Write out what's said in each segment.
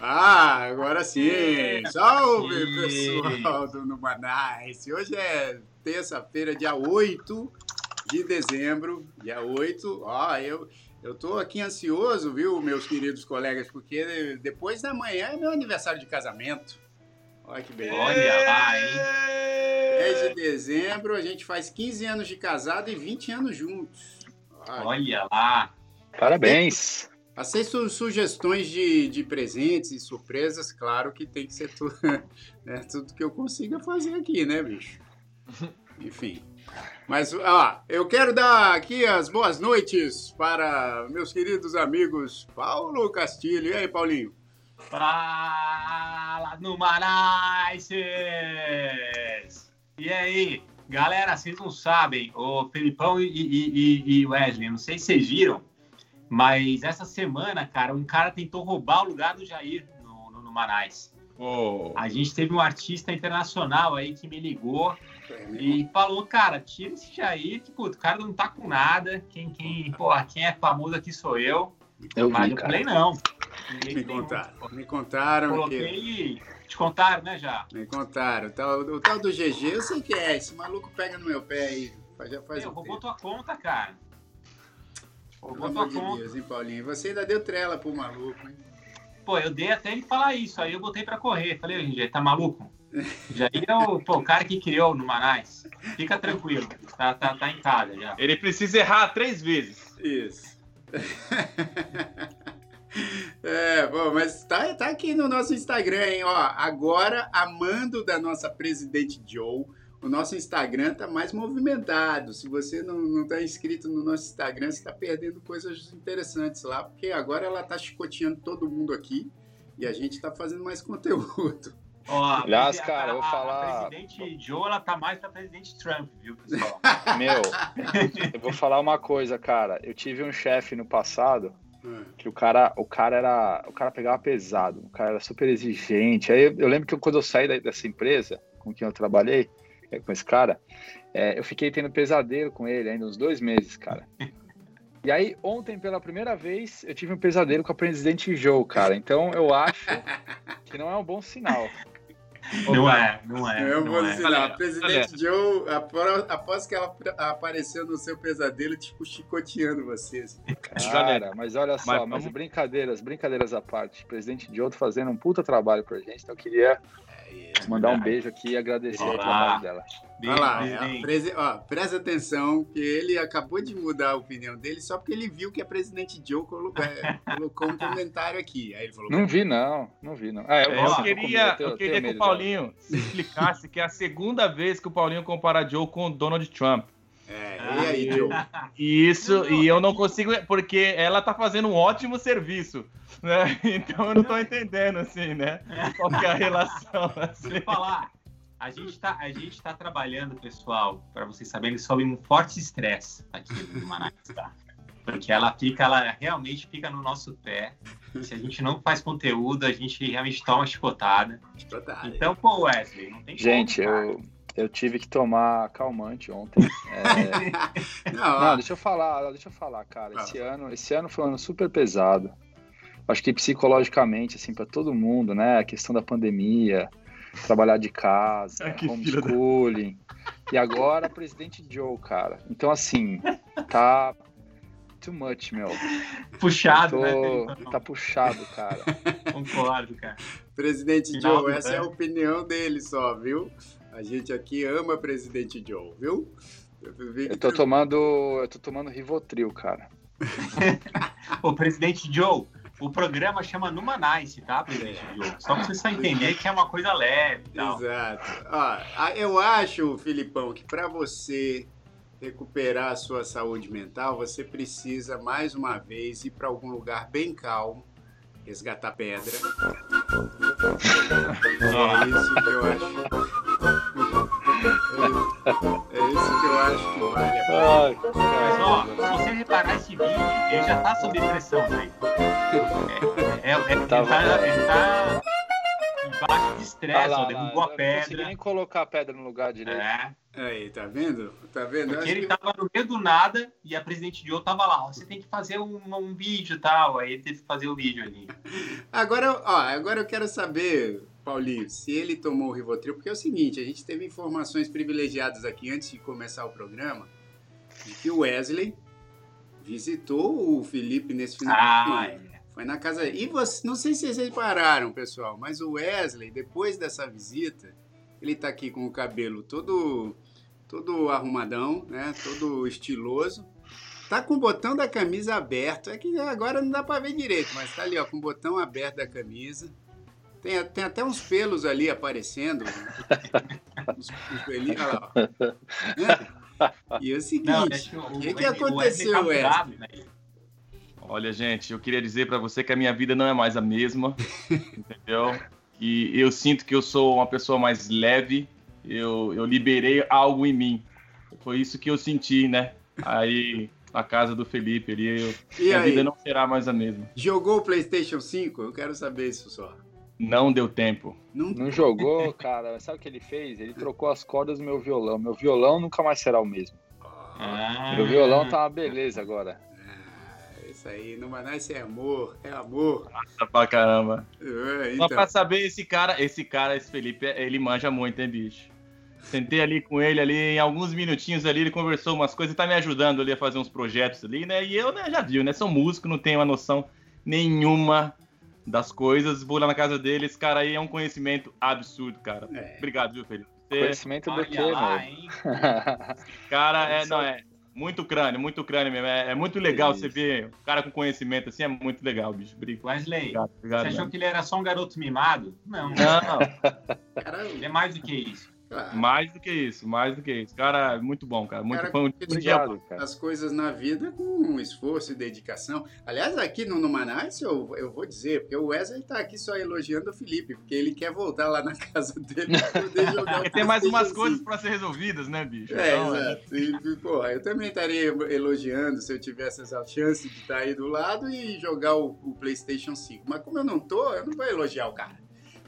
Ah, agora sim! Salve, pessoal do Numanice! Hoje é terça-feira, dia 8 de dezembro. Dia 8. Ó, eu, eu tô aqui ansioso, viu, meus queridos colegas, porque depois da manhã é meu aniversário de casamento. Olha que beleza. Olha lá, hein? 10 de dezembro, a gente faz 15 anos de casado e 20 anos juntos. Olha. Olha lá. Parabéns. Aceito sugestões de, de presentes e surpresas, claro que tem que ser tudo, né, tudo que eu consiga fazer aqui, né, bicho? Enfim. Mas, ó, eu quero dar aqui as boas noites para meus queridos amigos Paulo Castilho. E aí, Paulinho? Fala no Marais! E aí, galera, vocês não sabem, o Felipão e, e, e Wesley, não sei se vocês viram, mas essa semana, cara, um cara tentou roubar o lugar do Jair no, no. Oh. A gente teve um artista internacional aí que me ligou e falou, cara, tira esse Jair, que puto, o cara não tá com nada. Quem, quem, porra, quem é famoso aqui sou eu. Eu Mas vi, eu cara. falei, não. Ninguém Me contaram. Me contaram que. Coloquei. Te contaram, né, já? Me contaram. O tal, o tal do GG, eu sei que é. Esse maluco pega no meu pé aí. Já faz Meu, um roubou tempo. tua conta, cara. Pelo Roubou amor tua de conta. Deus, hein, Paulinho? Você ainda deu trela pro maluco, hein? Pô, eu dei até ele falar isso, aí eu botei pra correr. Falei, RG, tá maluco? Jair é o, pô, o cara que criou no Manais. Fica tranquilo, tá, tá, tá em casa já. Ele precisa errar três vezes. Isso. É, bom, mas tá, tá aqui no nosso Instagram, hein? Ó, agora, amando da nossa presidente Joe, o nosso Instagram tá mais movimentado. Se você não, não tá inscrito no nosso Instagram, você tá perdendo coisas interessantes lá, porque agora ela tá chicoteando todo mundo aqui e a gente tá fazendo mais conteúdo. Ó, Aliás, cara, a- eu vou falar- A presidente Joe, ela tá mais pra presidente Trump, viu, pessoal? Meu, eu vou falar uma coisa, cara. Eu tive um chefe no passado Hum. que o cara, o cara era, o cara pegava pesado, o cara era super exigente. Aí eu, eu lembro que quando eu saí da- dessa empresa com quem eu trabalhei, é, com esse cara, é, eu fiquei tendo pesadelo com ele ainda uns dois meses, cara. E aí ontem pela primeira vez eu tive um pesadelo com a presidente Joe, cara. Então eu acho que não é um bom sinal. Não é, não é. Eu não vou é. dizer, a Olha, presidente Joe, apro- após que ela apareceu no seu pesadelo, tipo, chicoteando vocês. Cara, mas olha só, Mas mas, brincadeiras, brincadeiras à parte. Presidente Joe tá fazendo um puta trabalho pra gente, então eu queria mandar um beijo aqui e agradecer o Olá. trabalho dela. Olha lá, é, ó, presta atenção que ele acabou de mudar a opinião dele só porque ele viu que a presidente Joe colo- é, colocou um comentário aqui. Aí ele falou: Não vi, não. Não vi, não. Ah, Eu, queria, comer, tenho- eu queria que o. Paulinho se explicasse que é a segunda vez que o Paulinho compara Joe com o Donald Trump. É, e aí, Joe? E isso, Não, não, e eu não consigo, porque ela tá fazendo um ótimo serviço, né? Então eu não tô entendendo, assim, né? Qual que é a relação, assim. Falar. A gente, tá, a gente tá trabalhando, pessoal, para vocês saberem, sob um forte estresse aqui no Manaus, tá? Porque ela fica, ela realmente fica no nosso pé. Se a gente não faz conteúdo, a gente realmente toma chicotada. Tá, Então, pô, Wesley, não tem Gente, como, eu, eu tive que tomar calmante ontem. É, Não, deixa eu falar, deixa eu falar, cara. Esse ano, esse ano foi um ano super pesado. Acho que psicologicamente, assim, para todo mundo, né? A questão da pandemia, trabalhar de casa, Ah, filho da- homeschooling. E agora, presidente Joe, cara. Então, assim, tá too much, meu. Puxado, né? tô- Felipão? Tá puxado, cara. Concordo, cara. presidente Final Joe, essa é a opinião dele só, viu? A gente aqui ama o presidente Joe, viu? Eu tô tomando, eu tô tomando Rivotril, cara. Ô, presidente Joe, o programa chama Numanice, tá, presidente Joe? Só pra você entender que é uma coisa leve e tal. Exato. Ó, eu acho, Filipão, que para você recuperar a sua saúde mental, você precisa mais uma vez ir para algum lugar bem calmo, resgatar pedra. É isso que eu acho. É isso que eu acho que vale a pena. Mas, ó, se você reparar esse vídeo, ele já tá sob pressão, né? É, é, é, ele, Tá ele tá embaixo de estresse, lá, ó, derrubou lá, a eu Não consegui pedra. nem colocar a pedra no lugar direito. É, Aí, tá vendo? Tá vendo? Porque ele que- tava no meio do nada e a presidente Joe tava lá, ó, você tem que fazer um, um vídeo e tal. Aí ele teve que fazer o vídeo ali. Agora, ó, agora eu quero saber, Paulinho, se ele tomou o Rivotril, porque é o seguinte, a gente teve informações privilegiadas aqui antes de começar o programa, de que o Wesley visitou o Felipe nesse final de Ah, semana. é. Foi na casa. E você, não sei se vocês repararam, pessoal, mas o Wesley, depois dessa visita, ele tá aqui com o cabelo todo, todo arrumadão, né? Todo estiloso. Tá com o botão da camisa aberto. É que agora não dá pra ver direito, mas tá ali, ó, com o botão aberto da camisa. Tem, tem até uns pelos ali aparecendo. Uns, uns pelinhos, olha lá, ó. Né? E é o seguinte, Não, que o, o que, que o- o aconteceu, Wesley? né? Olha, gente, eu queria dizer pra você que a minha vida não é mais a mesma, entendeu? E eu sinto que eu sou uma pessoa mais leve, eu, eu liberei algo em mim. Foi isso que eu senti, né? Aí, na casa do Felipe, ali, eu, E minha aí, vida não será mais a mesma. jogou o PlayStation 5? Eu quero saber isso só. Não deu tempo. Não Não jogou, cara. Sabe o que ele fez? Ele trocou as cordas do meu violão. Meu violão nunca mais será o mesmo. Ah, Meu violão tá uma beleza agora. Ah, Isso aí, no Manaus é amor, é amor. Tá pra caramba. É, Só então, pra saber, esse cara, esse cara, esse Felipe, ele manja muito, hein, bicho? Sentei ali com ele ali, em alguns minutinhos ali, ele conversou umas coisas, tá me ajudando ali a fazer uns projetos ali, né? E eu, né, já viu, né? Sou músico, não tenho uma noção nenhuma das coisas. Vou lá na casa dele, esse cara aí é um conhecimento absurdo, cara. É. Obrigado, viu, Felipe? Você, Conhecimento do quê, lá, cara, é, não, é muito crânio, muito crânio mesmo. É, é muito legal Isso. você ver o cara com conhecimento assim, é muito legal, bicho. Obrigado, Wesley, obrigado. você obrigado achou que ele era só um garoto mimado? Não, Não, cara, ele é mais do que isso. Claro, mais do que isso, mais do que isso. Cara, é muito bom, cara. Muito Cara, bom. Dia Obrigado, cara. as coisas na vida com esforço e dedicação. Aliás, aqui no, no Manaus, eu, eu vou dizer, porque o Wesley tá aqui só elogiando o Felipe, porque ele quer voltar lá na casa dele pra poder jogar tem mais umas PlayStation coisas 5. pra ser resolvidas, né, bicho? É, Então, exato. E, porra, eu também estaria elogiando se eu tivesse essa chance de estar aí do lado e jogar o, o PlayStation 5. Mas como eu não tô, eu não vou elogiar o cara.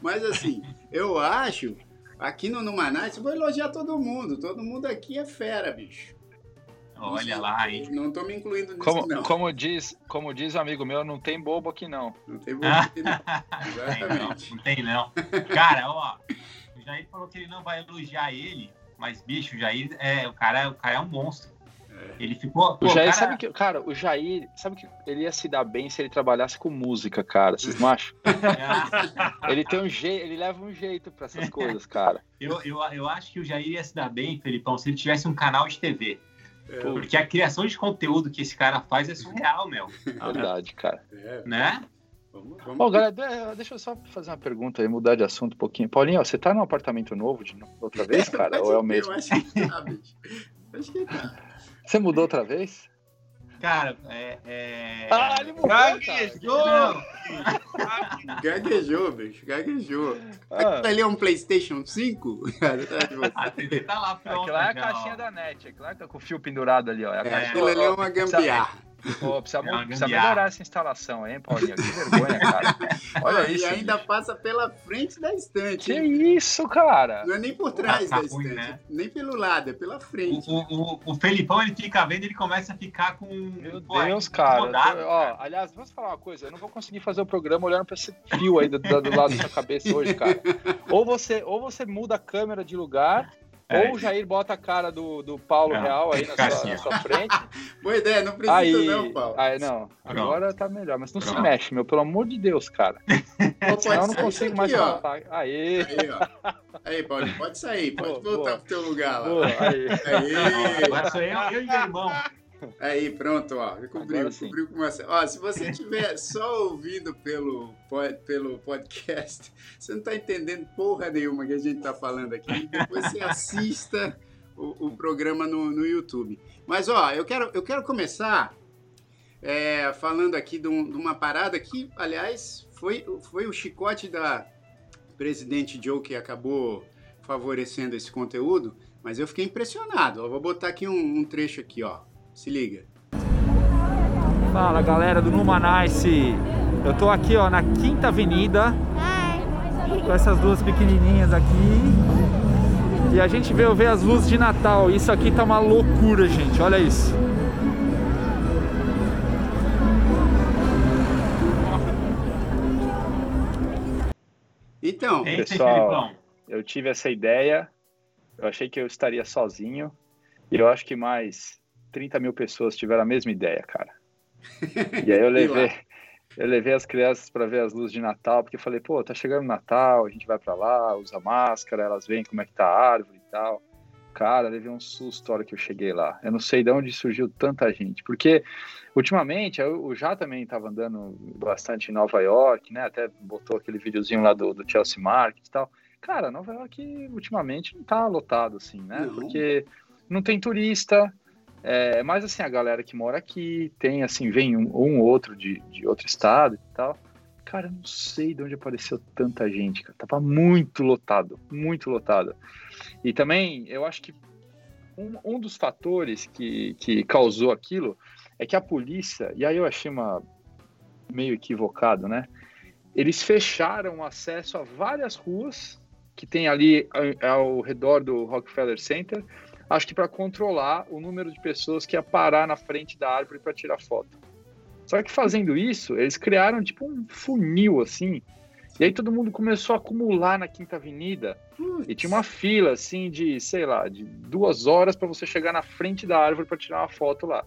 Mas assim, eu acho, aqui no Numanais, eu vou elogiar todo mundo. Todo mundo aqui é fera, bicho. Olha lá, hein? Não tô me incluindo nisso, Como, não. como, diz, como diz um amigo meu, não tem bobo aqui não. Não tem bobo aqui, não. Tem não, Exatamente. não tem não. Cara, ó, o Jair falou que ele não vai elogiar ele, mas, bicho, o Jair é, o cara, o cara é um monstro. Ele ficou. Pô, O Jair, cara, sabe que. Cara, o Jair, sabe que ele ia se dar bem se ele trabalhasse com música, cara. Vocês não acham? Ele tem um jeito, ele leva um jeito pra essas coisas, cara. eu, eu, eu acho que o Jair ia se dar bem, Felipão, se ele tivesse um canal de TV. É, Porque a criação de conteúdo que esse cara faz é surreal, meu. Verdade, cara. é, Né? vamos, vamos. Bom, galera, de- deixa eu só fazer uma pergunta aí, mudar de assunto um pouquinho. Paulinho, ó, você tá num apartamento novo de novo, outra vez, cara? ou é o mesmo? Eu acho que tá, bicho. Acho que tá. Você mudou outra vez? Cara, é. é... Ah, ele mudou. Gaguejou! Gaguejou, bicho. Gaguejou. Ah, Aquilo ali é um PlayStation 5? Cara, tá de você. a TV tá lá pronta. aquilo lá é a caixinha da net, aquilo lá tá com o fio pendurado ali, ó. É a É, aquilo ali é uma gambiarra. Pô, precisa, É precisa melhorar essa instalação hein, Paulinho? Que vergonha, cara. Olha e isso. ainda bicho. passa pela frente da estante. Que hein? isso, cara? Não é nem por trás Tá da ruim, estante, né? nem pelo lado, é pela frente. O, o, o, o Felipão, ele fica vendo, ele começa a ficar com. Meu pô, Deus, cara. tô- incomodado, ó, aliás, vamos falar uma coisa. Eu não vou conseguir fazer o programa olhando pra esse fio aí do, do- do lado da sua cabeça hoje, cara. Ou você, ou você muda a câmera de lugar, É. ou o Jair bota a cara do, do Paulo Não, Real aí na sua, assim, na ó. sua frente. Boa ideia, não precisa Aí, não, Paulo. aí não. Pronto. Agora tá melhor, mas não se Pronto. mexe, meu, pelo amor de Deus, cara. Pô, Senão eu não consigo mais aqui, ó. falar. Aí, Aí, ó. Aí, Paulinho, pode sair, pode Boa, voltar boa. pro teu lugar lá. boa, aí. Aí, Agora sou eu, eu e meu irmão. Aí, pronto, ó. Cobriu, cobriu com uma... Ó, se você estiver só ouvindo pelo, pelo podcast, você não tá entendendo porra nenhuma que a gente tá falando aqui. Depois você assista o, o programa no, no YouTube. Mas, ó, eu quero, eu quero começar é, falando aqui de, um- de uma parada que, aliás, foi, foi o chicote da presidente Joe que acabou favorecendo esse conteúdo, Mas eu fiquei impressionado. Eu vou botar aqui um, um trecho aqui, ó. Se liga. Fala galera do Numanice. Eu tô aqui ó na Quinta Avenida com essas duas pequenininhas aqui. E a gente veio ver as luzes de Natal. Isso aqui tá uma loucura, gente. Olha isso. Então, Pessoal. Eu tive essa ideia, eu achei que eu estaria sozinho, e eu acho que mais 30 mil pessoas tiveram a mesma ideia, cara. E aí eu levei, eu levei as crianças para ver as luzes de Natal, porque falei, pô, tá chegando Natal, a gente vai para lá, usa máscara, elas veem como é que tá a árvore e tal. Cara, levei um susto a hora que eu cheguei lá. Eu não sei de onde surgiu tanta gente, porque ultimamente eu, já também estava andando bastante em Nova York, né? Até botou aquele videozinho lá do, do Chelsea Market e tal. Cara, Nova York ultimamente não tá lotado assim, né? Porque não tem turista, é, mas assim, a galera que mora aqui tem, assim, vem um, um outro de, de outro estado e tal. Cara, eu não sei de onde apareceu tanta gente, cara. Tava muito lotado, muito lotado. E também, eu acho que um, um dos fatores que, que causou aquilo é que a polícia, e aí eu achei uma meio equivocado, né? Eles fecharam o acesso a várias ruas que tem ali ao, ao redor do Rockefeller Center, acho que para controlar o número de pessoas que ia parar na frente da árvore para tirar foto. Só que fazendo isso, eles criaram tipo um funil assim, e aí todo mundo começou a acumular na Quinta Avenida e tinha uma fila assim de, sei lá, de duas horas para você chegar na frente da árvore para tirar uma foto lá.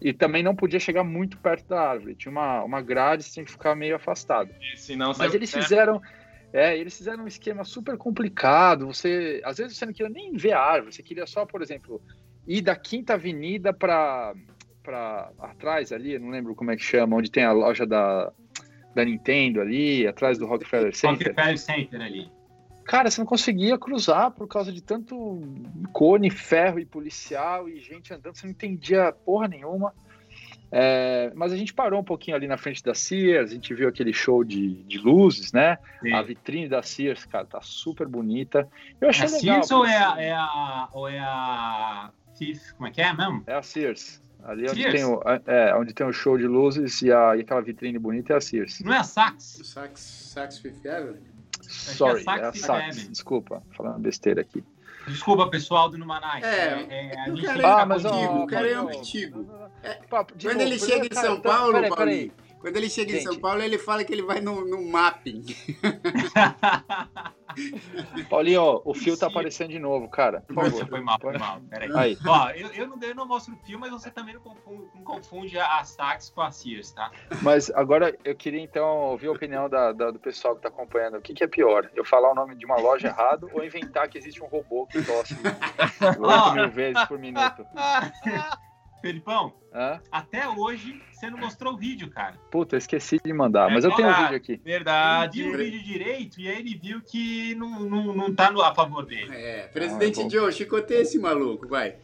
E também não podia chegar muito perto da árvore. Tinha uma, uma grade, você tinha que ficar meio afastado. Senão Mas eles fizeram. É, eles fizeram um esquema super complicado. Você, às vezes você não queria nem ver a árvore, você queria só, por exemplo, ir da Quinta Avenida para para atrás ali, não lembro como é que chama, onde tem a loja da, da Nintendo ali, atrás do Rockefeller Center. Rockefeller Center ali. Cara, você não conseguia cruzar por causa de tanto cone, ferro e policial e gente andando, você não entendia porra nenhuma. É, mas a gente parou um pouquinho ali na frente da Sears, a gente viu aquele show de, de luzes, né? Sim. A vitrine da Sears, cara, tá super bonita. Eu achei É legal. Sears ou é, a, é a. Ou é a. Thief, como é que é mesmo? É a Sears. Ali onde Sears? tem, o, é, onde tem o show de luzes e, a, e aquela vitrine bonita é a Sears. Não é a Saks? Sax, Sax Fifth Avenue? Sorry, é a é a Saks Saks. Avenue. Desculpa, falando besteira aqui. Desculpa, pessoal do Numanais. É, a o gente cara tem é que Ah, mas, contigo. o cara é. É, de Quando ele chega em cara, São então, Paulo, peraí, Paulinho, peraí. Quando ele chega em São Gente. Paulo, ele fala que ele vai no, no mapping. Paulinho, o fio tá aparecendo de novo, cara. Favor. foi mal, foi mal. Peraí. Aí. Ó, eu, eu, não, eu não mostro o filme, mas você também não confunde, não confunde a, a Saks com a Sears, tá? Mas agora eu queria então ouvir a opinião da, da- do pessoal que tá acompanhando. O que, que é pior? Eu falar o nome de uma loja errado ou inventar que existe um robô que tosse 8 mil vezes por minuto? Felipão, Hã? até hoje você não mostrou o vídeo, cara. Puta, eu esqueci de mandar, É mas eu tenho um verdade. vídeo aqui. Ele Verdade. viu o vídeo direito e aí ele viu que não, não, não tá no, a favor dele. É, presidente Ah. Joe, chicoteia esse maluco, vai.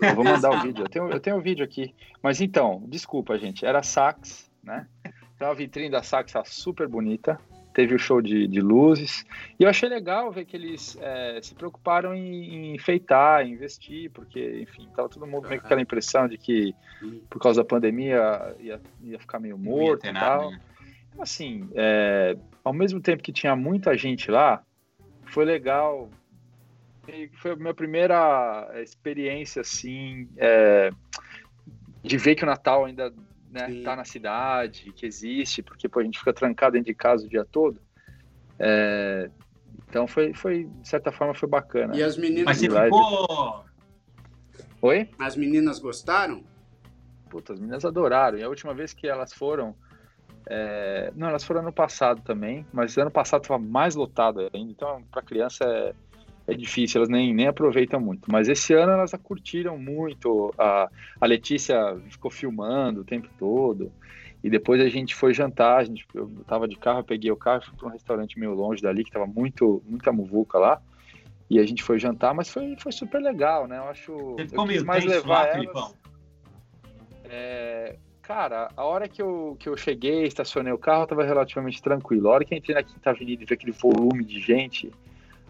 Eu vou mandar o vídeo. Eu tenho, eu tenho o vídeo aqui. Mas então, desculpa, gente. Era Sax, né? Então a vitrine da Sax tá super bonita. Teve o show de, de luzes. E eu achei legal ver que eles é, se preocuparam em, em enfeitar, em investir, porque, enfim, tava todo mundo meio com aquela impressão de que, por causa da pandemia, ia, ia ficar meio morto e nada, tal. né? Assim, é, ao mesmo tempo que tinha muita gente lá, foi legal. Foi a minha primeira experiência, assim, é, de ver que o Natal ainda né, Sim. tá na cidade, que existe, porque pô, a gente fica trancado dentro de casa o dia todo. É, então foi, foi, de certa forma, foi bacana. E as meninas, Mas você ficou. Oi? as meninas gostaram? Puta, as meninas adoraram. E a última vez que elas foram. é, Não, elas foram ano passado também, mas ano passado estava mais lotado ainda. Então, para criança é, é difícil, elas nem, nem aproveitam muito. Mas esse ano elas a curtiram muito. A, a Letícia ficou filmando o tempo todo. E depois a gente foi jantar. A gente, eu tava de carro, peguei o carro fui para um restaurante meio longe dali, que tava muito, muita muvuca lá. E a gente foi jantar, mas foi, foi super legal, né? Eu acho. Você ficou meio mais tenso levar lá, elas. Felipão? É, cara, a hora que eu, que eu cheguei, estacionei o carro, tava relativamente tranquilo. A hora que eu entrei na Quinta Avenida e vi aquele volume de gente,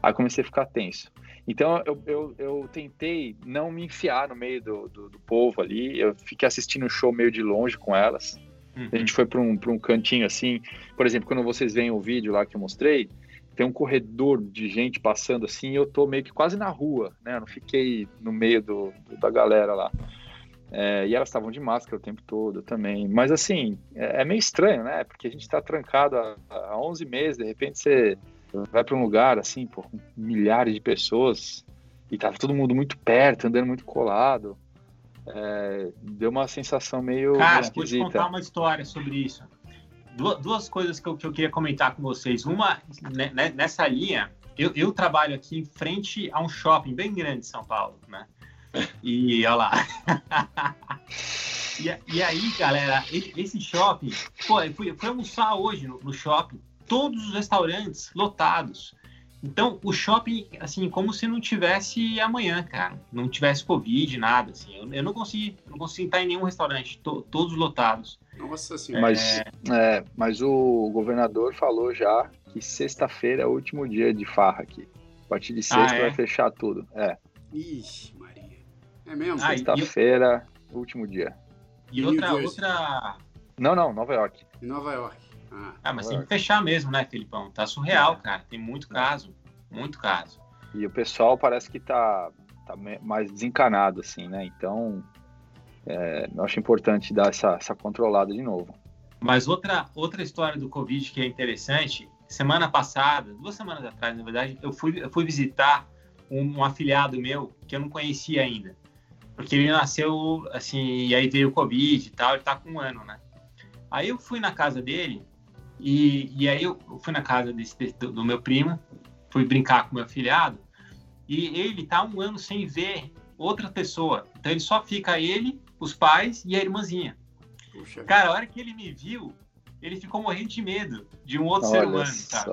aí comecei a ficar tenso. Então eu, eu, eu, tentei não me enfiar no meio do, do, do, povo ali. Eu fiquei assistindo o show meio de longe com elas. Uhum. A gente foi para um, um cantinho assim. Por exemplo, quando vocês veem o vídeo lá que eu mostrei, tem um corredor de gente passando assim. E eu tô meio que quase na rua, né? Eu não fiquei no meio do, da galera lá. É, e elas estavam de máscara o tempo todo também. Mas assim, é, é meio estranho, né? Porque a gente está trancado há, há 11 meses, de repente você vai para um lugar assim, por milhares de pessoas e tava todo mundo muito perto, andando muito colado. É, deu uma sensação meio Cara, esquisita. vou te contar uma história sobre isso. Duas, duas coisas que eu, que eu, queria comentar com vocês. Uma, né, né, nessa linha, eu, eu, trabalho aqui em frente a um shopping bem grande de São Paulo, né? E olha lá. e, e, aí, galera, esse shopping, pô, eu fui, eu fui almoçar hoje no, no shopping todos os restaurantes lotados. Então, o shopping, assim, como se não tivesse amanhã, cara. Não tivesse Covid, nada, assim. Eu, eu não consegui, não consegui estar em nenhum restaurante, to, todos lotados. Nossa senhora. Mas, é... É, mas o governador falou já que sexta-feira é o último dia de farra aqui. A partir de sexta ah, é? vai fechar tudo. É. Ixi, Maria. É mesmo? Ah, Sexta-feira, eu... último dia. E, e outra, outra... Não, não, Nova York. Nova York. Ah, ah mas tem que fechar mesmo, né, Felipão? Tá surreal, é. cara. Tem muito caso. Muito caso. E o pessoal parece que tá, tá mais desencanado, assim, né? Então, é, eu acho importante dar essa, essa controlada de novo. Mas outra, outra história do Covid que é interessante, semana passada, duas semanas atrás, na verdade, eu fui, eu fui visitar um, um afiliado meu que eu não conhecia ainda. Porque ele nasceu, assim, e aí veio o Covid e tal, ele tá com um ano, né? Aí eu fui na casa dele, e, e aí eu fui na casa desse, do, do, meu primo, fui brincar com meu filhado, e ele tá um ano sem ver outra pessoa. Então ele só fica ele, os pais e a irmãzinha. Puxa. Cara, a hora que ele me viu, ele ficou morrendo de medo de um outro Olha ser humano, sabe?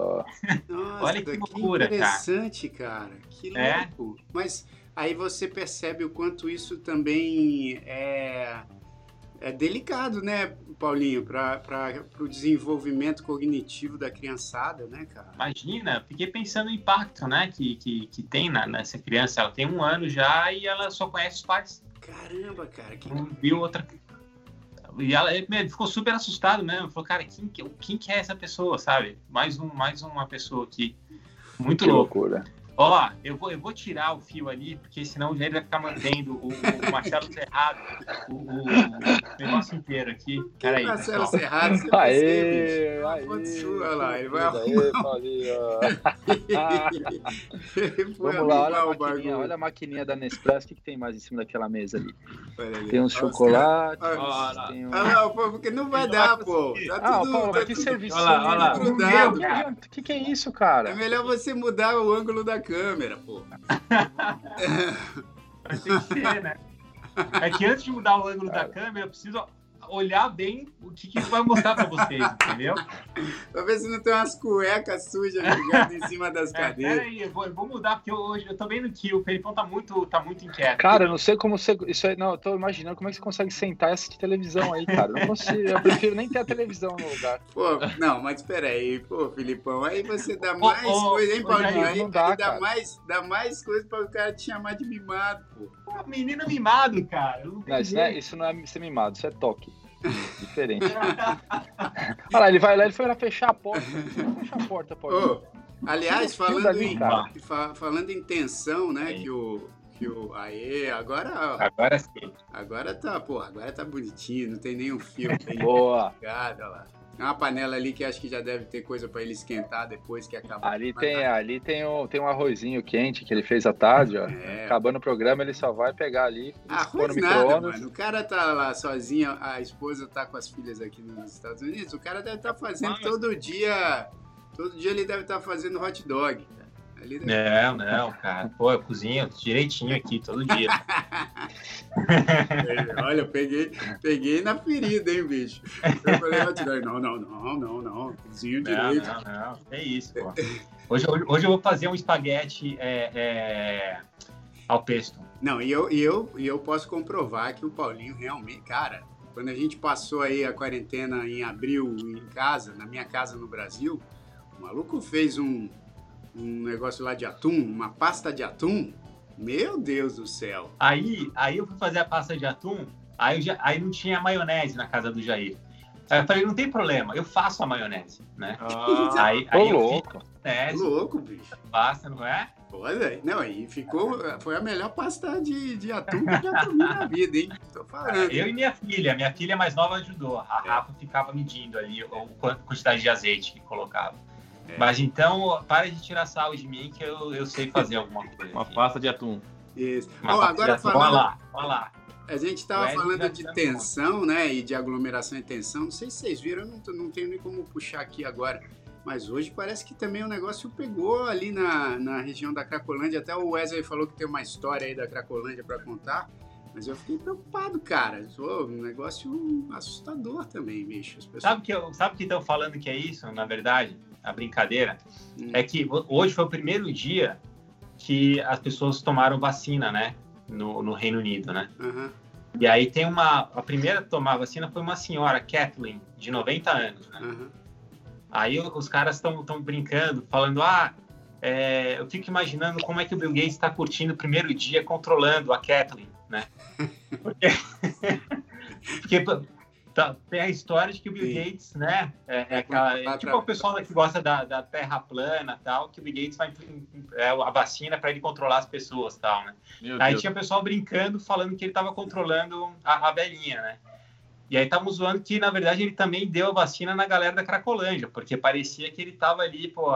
Nossa, Olha que loucura, que interessante, cara. cara. Que é? louco. É? Mas aí você percebe o quanto isso também é é delicado, né, Paulinho, para o desenvolvimento cognitivo da criançada, né, cara? Imagina, fiquei pensando no impacto, né, que, que, que tem na, nessa criança. Ela tem um ano já e ela só conhece os pais. Caramba, cara. Que... Não viu outra. E ela ele ficou super assustado mesmo. Falou, cara, quem, quem que é essa pessoa, sabe? Mais, um, mais uma pessoa aqui. Muito que louco. loucura. Ó, eu vou, eu vou tirar o fio ali, porque senão ele vai ficar mantendo o, o Marcelo Serrado, o, o, negócio inteiro aqui. Peraí. Marcelo Serrado, você vai ser, aê, Olha lá, ele vai arrumar. Vamos lá, olha a, maquininha, olha a maquininha da Nespresso, o que, que tem mais em cima daquela mesa ali? Tem uns chocolates. Olha, tem um... ah, não, pô, porque não vai dar, pô. Tá ah, tudo, Paulo, tá que serviço grudado. O que, que é isso, cara? É melhor você mudar o ângulo da câmera câmera, pô. Vai ter que ser, né? É que antes de mudar o ângulo da câmera, eu preciso olhar bem o que, que vai mostrar para vocês, entendeu? pra ver se não tem umas cuecas sujas ligadas em cima das é, cadeiras. Peraí, eu vou, eu vou mudar, porque hoje eu tô vendo que o Felipão tá muito, tá muito inquieto. Cara, eu não sei como você. Isso aí, não, eu tô imaginando como é que você consegue sentar e assistir televisão aí, cara. Não consigo, eu prefiro nem ter a televisão no lugar. Pô, não, mas peraí, pô, Filipão, aí você dá mais oh, coisa, hein, Paulinho? Aí, dá, aí dá, mais, dá mais coisa para o cara te chamar de mimado, pô. Pô, menino mimado, cara. Não, não isso, não é, isso não é ser mimado, isso é toque. Diferente. Olha lá, ele vai lá, ele foi lá fechar a porta. Fechar a porta, pode. Oh, aliás, falando, ali, em, fa falando em tensão, né, que o, que o. Aê, agora. Agora sim. Agora tá, pô, agora tá bonitinho, não tem nenhum fio. Boa. Obrigado, olha lá. Tem uma panela ali que acho que já deve ter coisa para ele esquentar depois que acabar. Ali tem, ali tem um, tem um arrozinho quente que ele fez à tarde, ó. É. Acabando o programa, ele só vai pegar ali, Arroz no nada, mano. O cara tá lá sozinho, a esposa tá com as filhas aqui nos Estados Unidos. O cara deve estar tá fazendo Mas... todo dia. Todo dia ele deve estar tá fazendo hot dog. Não, não, cara. Pô, eu cozinho direitinho aqui todo dia. Olha, eu peguei, peguei na ferida, hein, bicho. Eu falei. Não, não, não, não, não. Cozinho direito. Não, não, É isso, pô. Hoje, hoje eu vou fazer um espaguete é, é, ao pesto. Não, e eu, e, eu, e eu posso comprovar que o Paulinho realmente, cara, quando a gente passou aí a quarentena em abril em casa, na minha casa no Brasil, o maluco fez um, um negócio lá de atum, uma pasta de atum. Meu Deus do céu. Aí, aí eu fui fazer a pasta de atum, aí, já, aí não tinha maionese na casa do Jair. Aí eu falei, não tem problema, eu faço a maionese, né? Ah, aí, aí eu louco. fiz maionese, Louco, bicho. pasta, não é? Olha, não, aí ficou. Foi a melhor pasta de, de atum que eu já comi na vida, hein? Tô falando. Eu e minha filha, minha filha mais nova ajudou. A Rafa ficava medindo ali o a quantidade de azeite que colocava. É. Mas então, para de tirar sal de mim que eu, eu sei fazer alguma coisa. Uma pasta de atum. Isso. Ó, agora falando. Olha lá, olha lá. A gente tava Wesley falando de tensão, né? E de aglomeração e tensão. Não sei se vocês viram, eu não, tô- não tenho nem como puxar aqui agora. Mas hoje parece que também o negócio pegou ali na, na região da Cracolândia. Até o Wesley falou que tem uma história aí da Cracolândia para contar. Mas eu fiquei preocupado, cara. Pô, um negócio assustador também, bicho. As pessoas... Sabe que eu- sabe que estão falando que é isso, na verdade? A brincadeira? Hum. É que ho- hoje foi o primeiro dia que as pessoas tomaram vacina, né? No, no Reino Unido, né? Aham. E aí tem uma. A primeira a tomar vacina foi uma senhora, Kathleen, de 90 anos, né? aham. Aí os caras estão brincando, falando, ah, é, eu fico imaginando como é que o Bill Gates está curtindo o primeiro dia controlando a Kathleen, né? Porque, porque tá- tem a história de que o Bill Sim. Gates, né, é, é aquela, é tipo pra- o pessoal que gosta da, da terra plana tal, que o Bill Gates vai é, a vacina para ele controlar as pessoas tal, né? Meu Aí Deus. tinha pessoal brincando, falando que ele estava controlando a, a velhinha, né? E aí estavam zoando que, na verdade, ele também deu a vacina na galera da Cracolândia, porque parecia que ele tava ali, pô,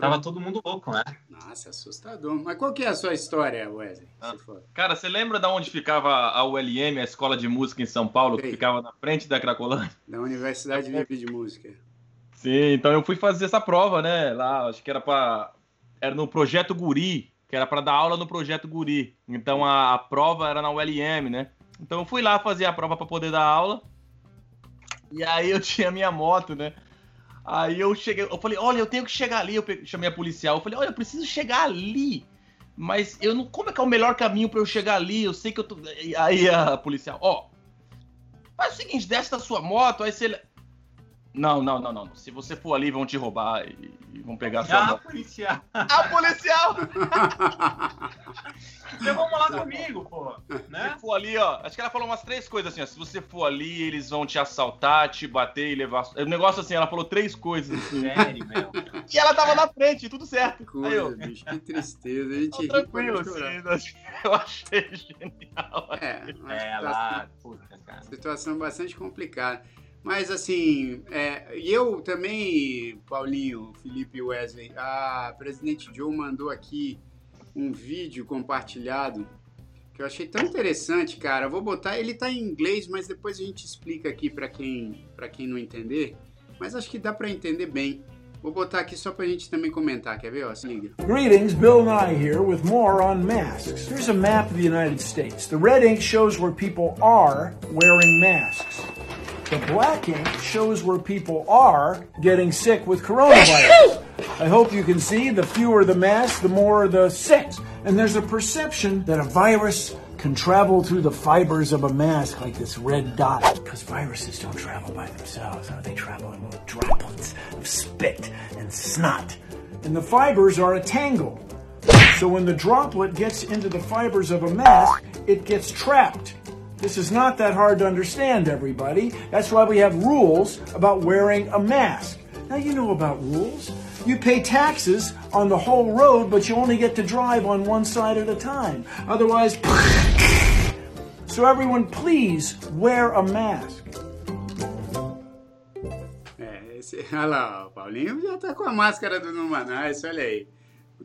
tava todo mundo louco, né? Nossa, assustador. Mas qual que é a sua história, Wesley? Ah. Se? Cara, você lembra da onde ficava a ULM, a escola de música em São Paulo, que Sei. ficava na frente da Cracolândia? Da Universidade Livre de Música. Sim, então eu fui fazer essa prova, né? Lá, acho que era para era no projeto Guri, que era para dar aula no projeto Guri. Então a, a prova era na ULM, né? Então eu fui lá fazer a prova para poder dar aula. E aí eu tinha minha moto, né? Aí eu cheguei, eu falei, olha, eu tenho que chegar ali. Eu chamei a policial, eu falei, olha, eu preciso chegar ali. Mas eu não. Como é que é o melhor caminho para eu chegar ali? Eu sei que eu tô. Aí a policial, ó. Faz o seguinte, desce da sua moto, aí você. Não, não, não, não. Se você for ali, vão te roubar e, e vão pegar a sua Ah, policial! Ah, policial! Então vamos lá comigo, pô! Se Né? for ali, ó. Acho que ela falou umas três coisas assim, ó. Se você for ali, eles vão te assaltar, te bater e levar. Um negócio assim, ela falou três coisas assim. Sério, meu. E ela tava na frente, tudo certo. Coisa, Aí eu. bicho, que tristeza. A gente tranquilo, assim. Eu achei genial. É, É, situação- lá, puta, cara. situação bastante complicada. Mas assim, é, e eu também, Paulinho, Felipe Wesley, a presidente Joe mandou aqui um vídeo compartilhado que eu achei tão interessante, cara. Vou botar, ele tá em inglês, mas depois a gente explica aqui para quem, para quem não entender. Mas acho que dá para entender bem. Vou botar aqui só pra gente também comentar, quer ver? Ó, se liga. Greetings, Bill Nye here with more on masks. Here's a map of the United States. The red ink shows where people are wearing masks. The black ink shows where people are getting sick with coronavirus. I hope you can see the fewer the masks, the more the sick. And there's a perception that a virus can travel through the fibers of a mask like this red dot. Because viruses don't travel by themselves, they travel in little droplets of spit and snot. And the fibers are a tangle. So when the droplet gets into the fibers of a mask, it gets trapped. This is not that hard to understand, everybody. That's why we have rules about wearing a mask. Now, you know about rules. You pay taxes on the whole road, but you only get to drive on one side at a time. Otherwise, so everyone, please wear a mask. Olha lá, o Paulinho já tá com a máscara do Numanais, olha aí.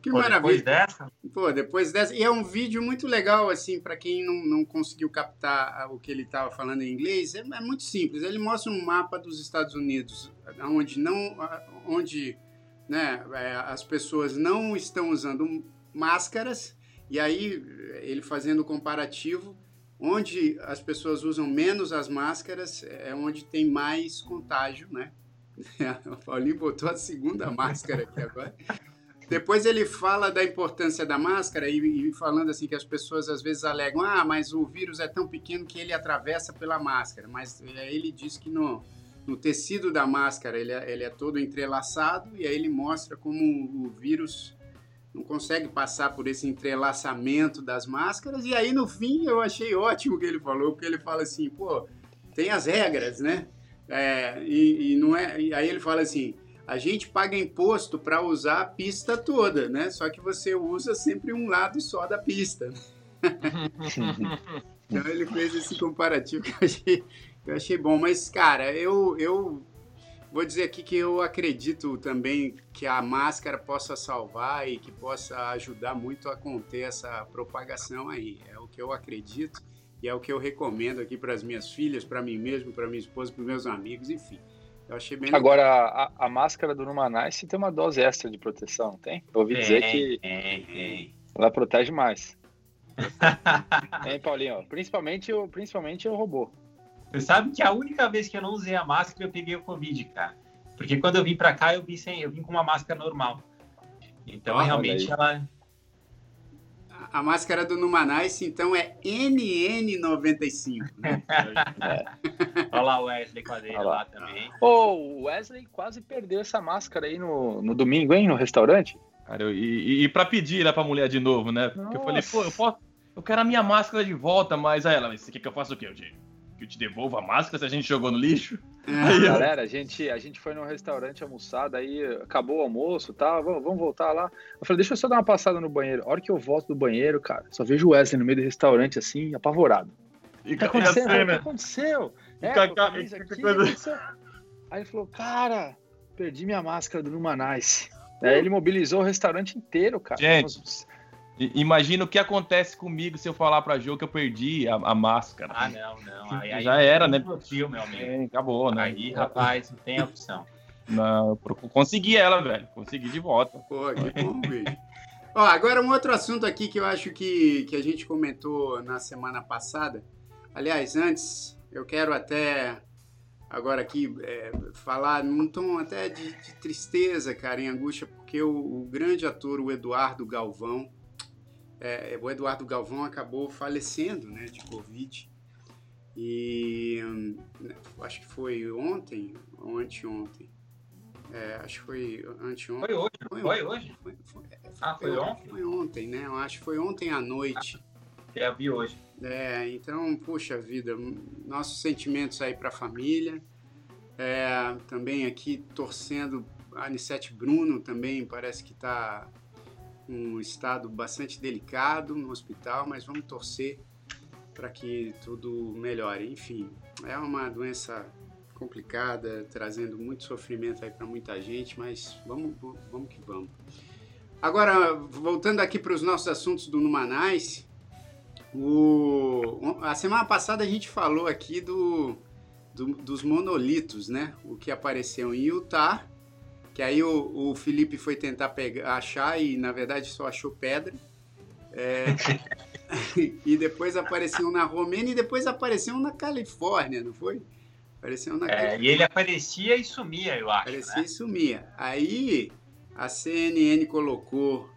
Que Pô, maravilha. depois dessa, Pô, depois dessa. E é um vídeo muito legal, assim, para quem não, não conseguiu captar o que ele estava falando em inglês. É, é muito simples. Ele mostra um mapa dos Estados Unidos, onde não. onde né, é, as pessoas não estão usando máscaras, e aí ele fazendo o comparativo, onde as pessoas usam menos as máscaras é onde tem mais contágio, né? O Paulinho botou a segunda máscara aqui agora. Depois ele fala da importância da máscara e, e, falando assim que as pessoas às vezes alegam, ah, mas o vírus é tão pequeno que ele atravessa pela máscara. Mas ele diz que no, no tecido da máscara ele é, ele é todo entrelaçado e aí ele mostra como o vírus não consegue passar por esse entrelaçamento das máscaras. E aí, no fim, eu achei ótimo o que ele falou, porque ele fala assim, pô, tem as regras, né? É, e, e, não é, e aí ele fala assim, a gente paga imposto para usar a pista toda, né? Só que você usa sempre um lado só da pista. então ele fez esse comparativo que eu achei, eu achei bom. Mas, cara, eu, eu Vou dizer aqui que eu acredito também que a máscara possa salvar e que possa ajudar muito a conter essa propagação aí. É o que eu acredito e é o que eu recomendo aqui para as minhas filhas, para mim mesmo, para minha esposa, para meus amigos, enfim. Eu achei bem Agora, a, a, máscara do Numanice tem uma dose extra de proteção, tem? Eu ouvi dizer que ela protege mais. hein, Paulinho? Principalmente, principalmente o robô. Você sabe que a única vez que eu não usei a máscara eu peguei o Covid, cara. Porque quando eu vim para cá eu vim sem, eu vim com uma máscara normal. Então ah, realmente ela a máscara do Numanice, então, é NN95, né? Olha lá o Wesley com a dele lá. também. Ô, oh, o Wesley quase perdeu essa máscara aí no, no domingo, hein, no restaurante. Cara, eu, e, e pra pedir lá pra mulher de novo, né? Porque Nossa. eu falei, pô, eu, posso, eu quero a minha máscara de volta, mas aí ela, mas você quer que eu faça o quê, Diego? Que eu te devolva a máscara se a gente jogou no lixo? É. Aí, Galera, a gente, a gente foi num restaurante almoçar, daí acabou o almoço, tá? Vamos, vamos voltar lá. Eu falei, deixa eu só dar uma passada no banheiro. A hora que eu volto do banheiro, cara, só vejo o Wesley no meio do restaurante, assim, apavorado. E o que aconteceu? O que aconteceu? É, aconteceu? Aí ele falou, cara, perdi minha máscara do Numanice. Aí ele mobilizou o restaurante inteiro, cara. Gente, Imagina o que acontece comigo se eu falar pra Jo que eu perdi a, a máscara. Ah, não, não. Aí, aí Já era, né? Fio, meu amigo. É, acabou, né? Aí, rapaz, não tem opção. Não, consegui ela, velho. Consegui de volta. Pô, que bom, bicho. Ó, agora um outro assunto aqui que eu acho que, que a gente comentou na semana passada. Aliás, antes, eu quero até agora aqui é, falar num tom até de, de, tristeza, cara, em angústia, porque o, o grande ator, o Eduardo Galvão, é, o Eduardo Galvão acabou falecendo né, de Covid. E hum, acho que foi ontem ou anteontem. É, acho que foi anteontem. Foi hoje, foi, foi hoje? Foi, foi, é, ah, foi, ontem? Foi ontem, né? Eu acho que foi ontem à noite. Ah, eu vi hoje. É, então, puxa vida, nossos sentimentos aí para a família. É, também aqui torcendo a Anissete Bruno também parece que está um estado bastante delicado no hospital, mas vamos torcer para que tudo melhore. Enfim, é uma doença complicada, trazendo muito sofrimento aí para muita gente, mas vamos, vamos que vamos. Agora, voltando aqui para os nossos assuntos do Numanais, o, a semana passada a gente falou aqui do, do, dos monolitos, né? O que apareceu em Utah que aí o, o Felipe foi tentar pegar, achar e na verdade só achou pedra. É, e depois apareceu na Romênia e depois apareceu na Califórnia, não foi? Apareceu na é, E ele aparecia e sumia, eu acho. Aparecia né? e sumia. Aí a CNN colocou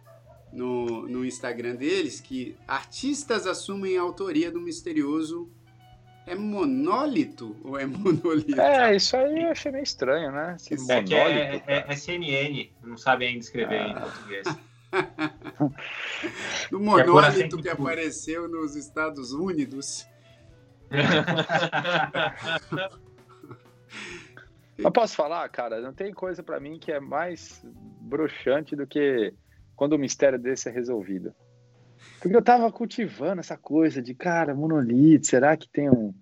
no, no Instagram deles que artistas assumem a autoria do misterioso é monólito ou é monolito? É, isso aí eu achei meio estranho, né? Esse é, monólito, é, é, é, CNN, não sabe ainda escrever ah. em português. Do monólito que apareceu nos Estados Unidos. Eu posso falar, cara, não tem coisa para mim que é mais bruxante do que quando o mistério desse é resolvido. Porque eu tava cultivando essa coisa de, cara, monolito, será que tem um.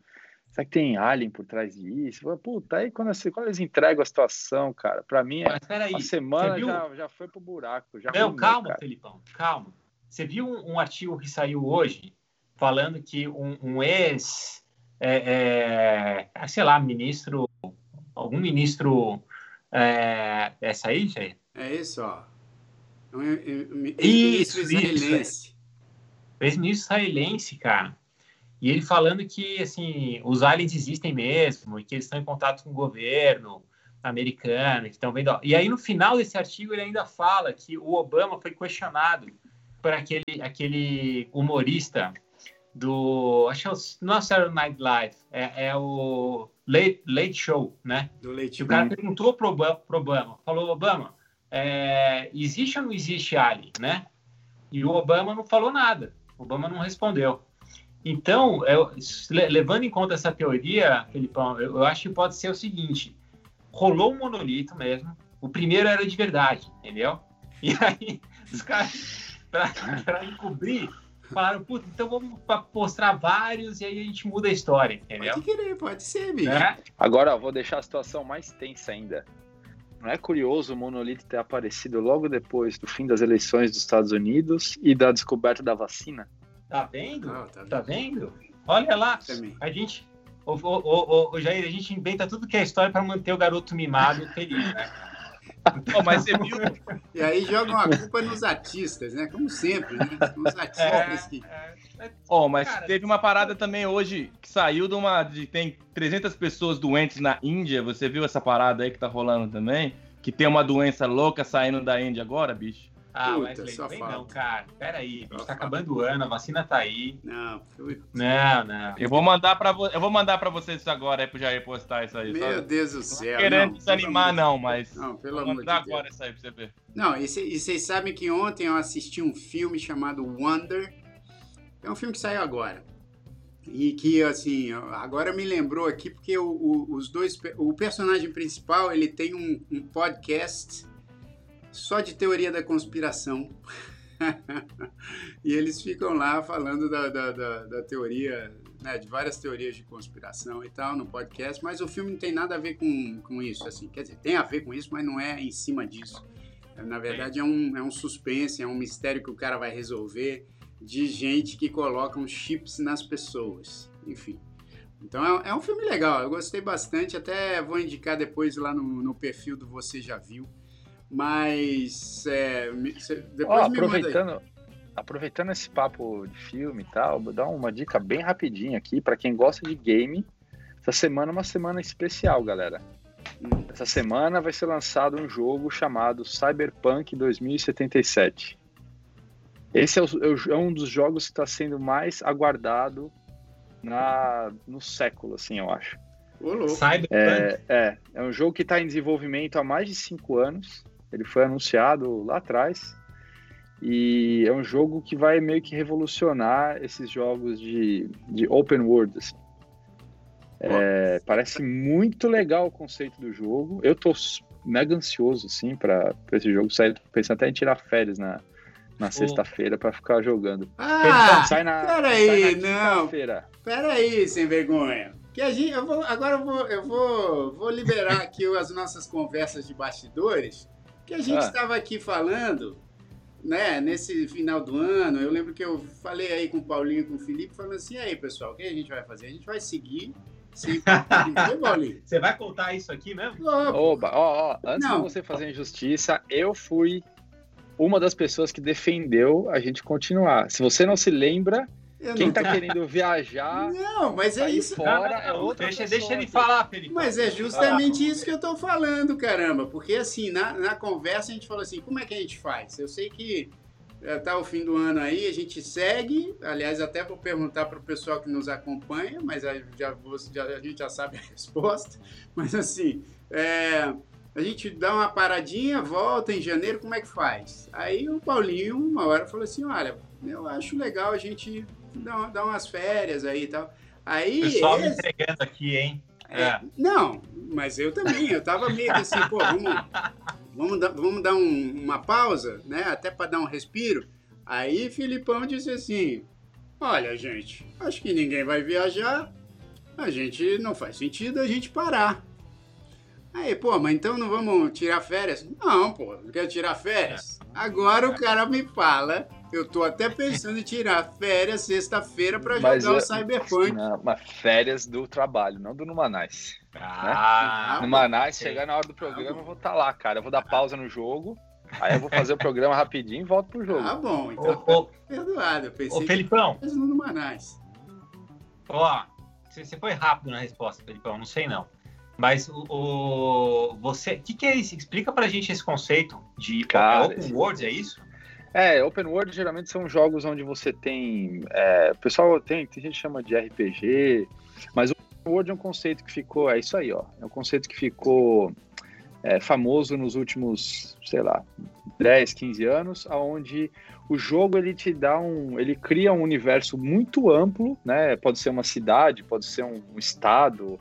Será que tem alien por trás disso? Puta, aí quando, quando eles entregam a situação, cara, pra mim é, a semana já, já foi pro buraco. Já Não, calma, cara. Felipão, calma. Você viu um, um, artigo que saiu hoje falando que um, um ex, é, é, sei lá, ministro, algum ministro, é, essa aí, Jair? É isso, ó. Isso, isso ex-ministro israelense, cara. E ele falando que, assim, os aliens existem mesmo e que eles estão em contato com o governo americano, que estão vendo... E aí, no final desse artigo, ele ainda fala que o Obama foi questionado por aquele, aquele humorista do... Acho que é o, não é o Saturday Night Live, é, é o Late, Late Show, né? Do Late E o cara perguntou pro Obama, pro Obama falou, Obama, é, existe ou não existe alien, né? E o Obama não falou nada. Obama não respondeu. Então, eu, levando em conta essa teoria, Felipão, eu, eu, acho que pode ser o seguinte: rolou um monolito mesmo. O primeiro era de verdade, entendeu? E aí, os caras, para encobrir, falaram, puta, então vamos mostrar vários e aí a gente muda a história, entendeu? Pode querer, pode ser, bicho. É? Agora, ó, vou deixar a situação mais tensa ainda. Não é curioso o monolito ter aparecido logo depois do fim das eleições dos Estados Unidos e da descoberta da vacina? Tá vendo? Oh, tá, tá, vendo? Olha lá, a gente, o, o, o, o, Jair, a gente inventa tudo que é história para manter o garoto mimado feliz, né? Pô, mas você viu? E aí jogam a culpa nos artistas, né? Como sempre, né? Nos artistas é, que. É, oh, mas cara, teve uma parada também hoje que saiu de uma. De, tem 300 pessoas doentes na Índia. Você viu essa parada aí que tá rolando também? Que tem uma doença louca saindo da Índia agora, bicho? Ah, Puta, Wesley, não vem não, cara. Pera aí, a gente tá acabando o ano, a vacina tá aí. Não, não, não. Eu vou mandar para eu vou mandar para vocês isso agora aí pro Jair postar isso aí. Meu Deus do céu. Não querendo não, desanimar não, mas Não, pelo amor de Deus. agora isso aí pra você ver. Não, e vocês sabem que ontem eu assisti um filme chamado Wonder. É um filme que saiu agora. E que, assim, agora me lembrou aqui porque o, o, os dois... O personagem principal, ele tem um, um podcast só de teoria da conspiração. e eles ficam lá falando da, da, da, da teoria, né, de várias teorias de conspiração e tal no podcast, mas o filme não tem nada a ver com, com isso, assim, quer dizer, tem a ver com isso, mas não é em cima disso. Na verdade, é um, é um suspense, é um mistério que o cara vai resolver de gente que coloca uns chips nas pessoas, enfim. Então é, é um filme legal, eu gostei bastante, até vou indicar depois lá no, no perfil do Você Já Viu, mas é, depois oh, aproveitando, aproveitando esse papo de filme e tal, vou dar uma dica bem rapidinha aqui para quem gosta de game. Essa semana é uma semana especial, galera. Hum. Essa semana vai ser lançado um jogo chamado Cyberpunk 2077. Esse é, o, é, um dos jogos que está sendo mais aguardado na, no século, assim, eu acho. Cyberpunk? É, é, é um jogo que está em desenvolvimento há mais de cinco anos. Ele foi anunciado lá atrás e é um jogo que vai meio que revolucionar esses jogos de, de open world. Assim. É, parece muito legal o conceito do jogo. Eu tô mega ansioso assim para esse jogo sair. Pensando até em tirar férias na, na sexta-feira para ficar jogando. Ah, sai na, peraí, não. Peraí, sem vergonha. Que a gente, eu vou, agora eu vou, eu vou, vou liberar aqui as nossas conversas de bastidores que a gente estava ah. aqui falando, né, nesse final do ano, eu lembro que eu falei aí com o Paulinho e com o Felipe, falando assim, aí pessoal, o que a gente vai fazer? A gente vai seguir Sim, Você vai contar isso aqui mesmo? Oba, ó, ó, antes Não. de você fazer injustiça, eu fui uma das pessoas que defendeu a gente continuar. Se você não se lembra, eu Quem tá querendo viajar. Não, mas é isso. Fora é outra deixa, deixa ele falar, Felipe. Mas é justamente ah. isso que eu tô falando, caramba. Porque assim, na, na conversa a gente falou assim: como é que a gente faz? Eu sei que é, tá o fim do ano aí, a gente segue. Aliás, até vou perguntar para o pessoal que nos acompanha, mas já, já, a gente já sabe a resposta. Mas assim, é, a gente dá uma paradinha, volta em janeiro, como é que faz? Aí o Paulinho, uma hora, falou assim: olha, eu acho legal a gente dar, dar umas férias aí e tal. Aí, Pessoal esse... me entregando aqui, hein? É. É, não, mas eu também, eu tava meio que assim, pô, vamos, vamos dar, vamos dar um, uma pausa, né? Até para dar um respiro. Aí Filipão disse assim: Olha, gente, acho que ninguém vai viajar, a gente não faz sentido a gente parar. Aí, pô, mas então não vamos tirar férias? Não, pô, não quero tirar férias. É. Agora o cara me fala eu tô até pensando em tirar férias sexta-feira para jogar eu, o Cyberpunk. Não, mas férias do trabalho, não do Numanais. Ah, né? No Manais, chegar na hora do programa, eu vou estar tá lá, cara. Eu vou dar pausa no jogo. Aí eu vou fazer o programa rapidinho e volto pro jogo. Ah, bom, então ô, ô, perdoado. Eu pensei ô, Felipão. que no Manais. Ó, você foi rápido na resposta, Felipão, não sei não. Mas o, o você, o que, que é isso? Explica pra gente esse conceito de Cara, open world, é isso? É, open world geralmente são jogos onde você tem. É, o pessoal tem, tem gente que chama de RPG, mas o open world é um conceito que ficou. É isso aí, ó. É um conceito que ficou é, famoso nos últimos, sei lá, 10, 15 anos, aonde o jogo ele te dá um, ele cria um universo muito amplo, né? Pode ser uma cidade, pode ser um estado,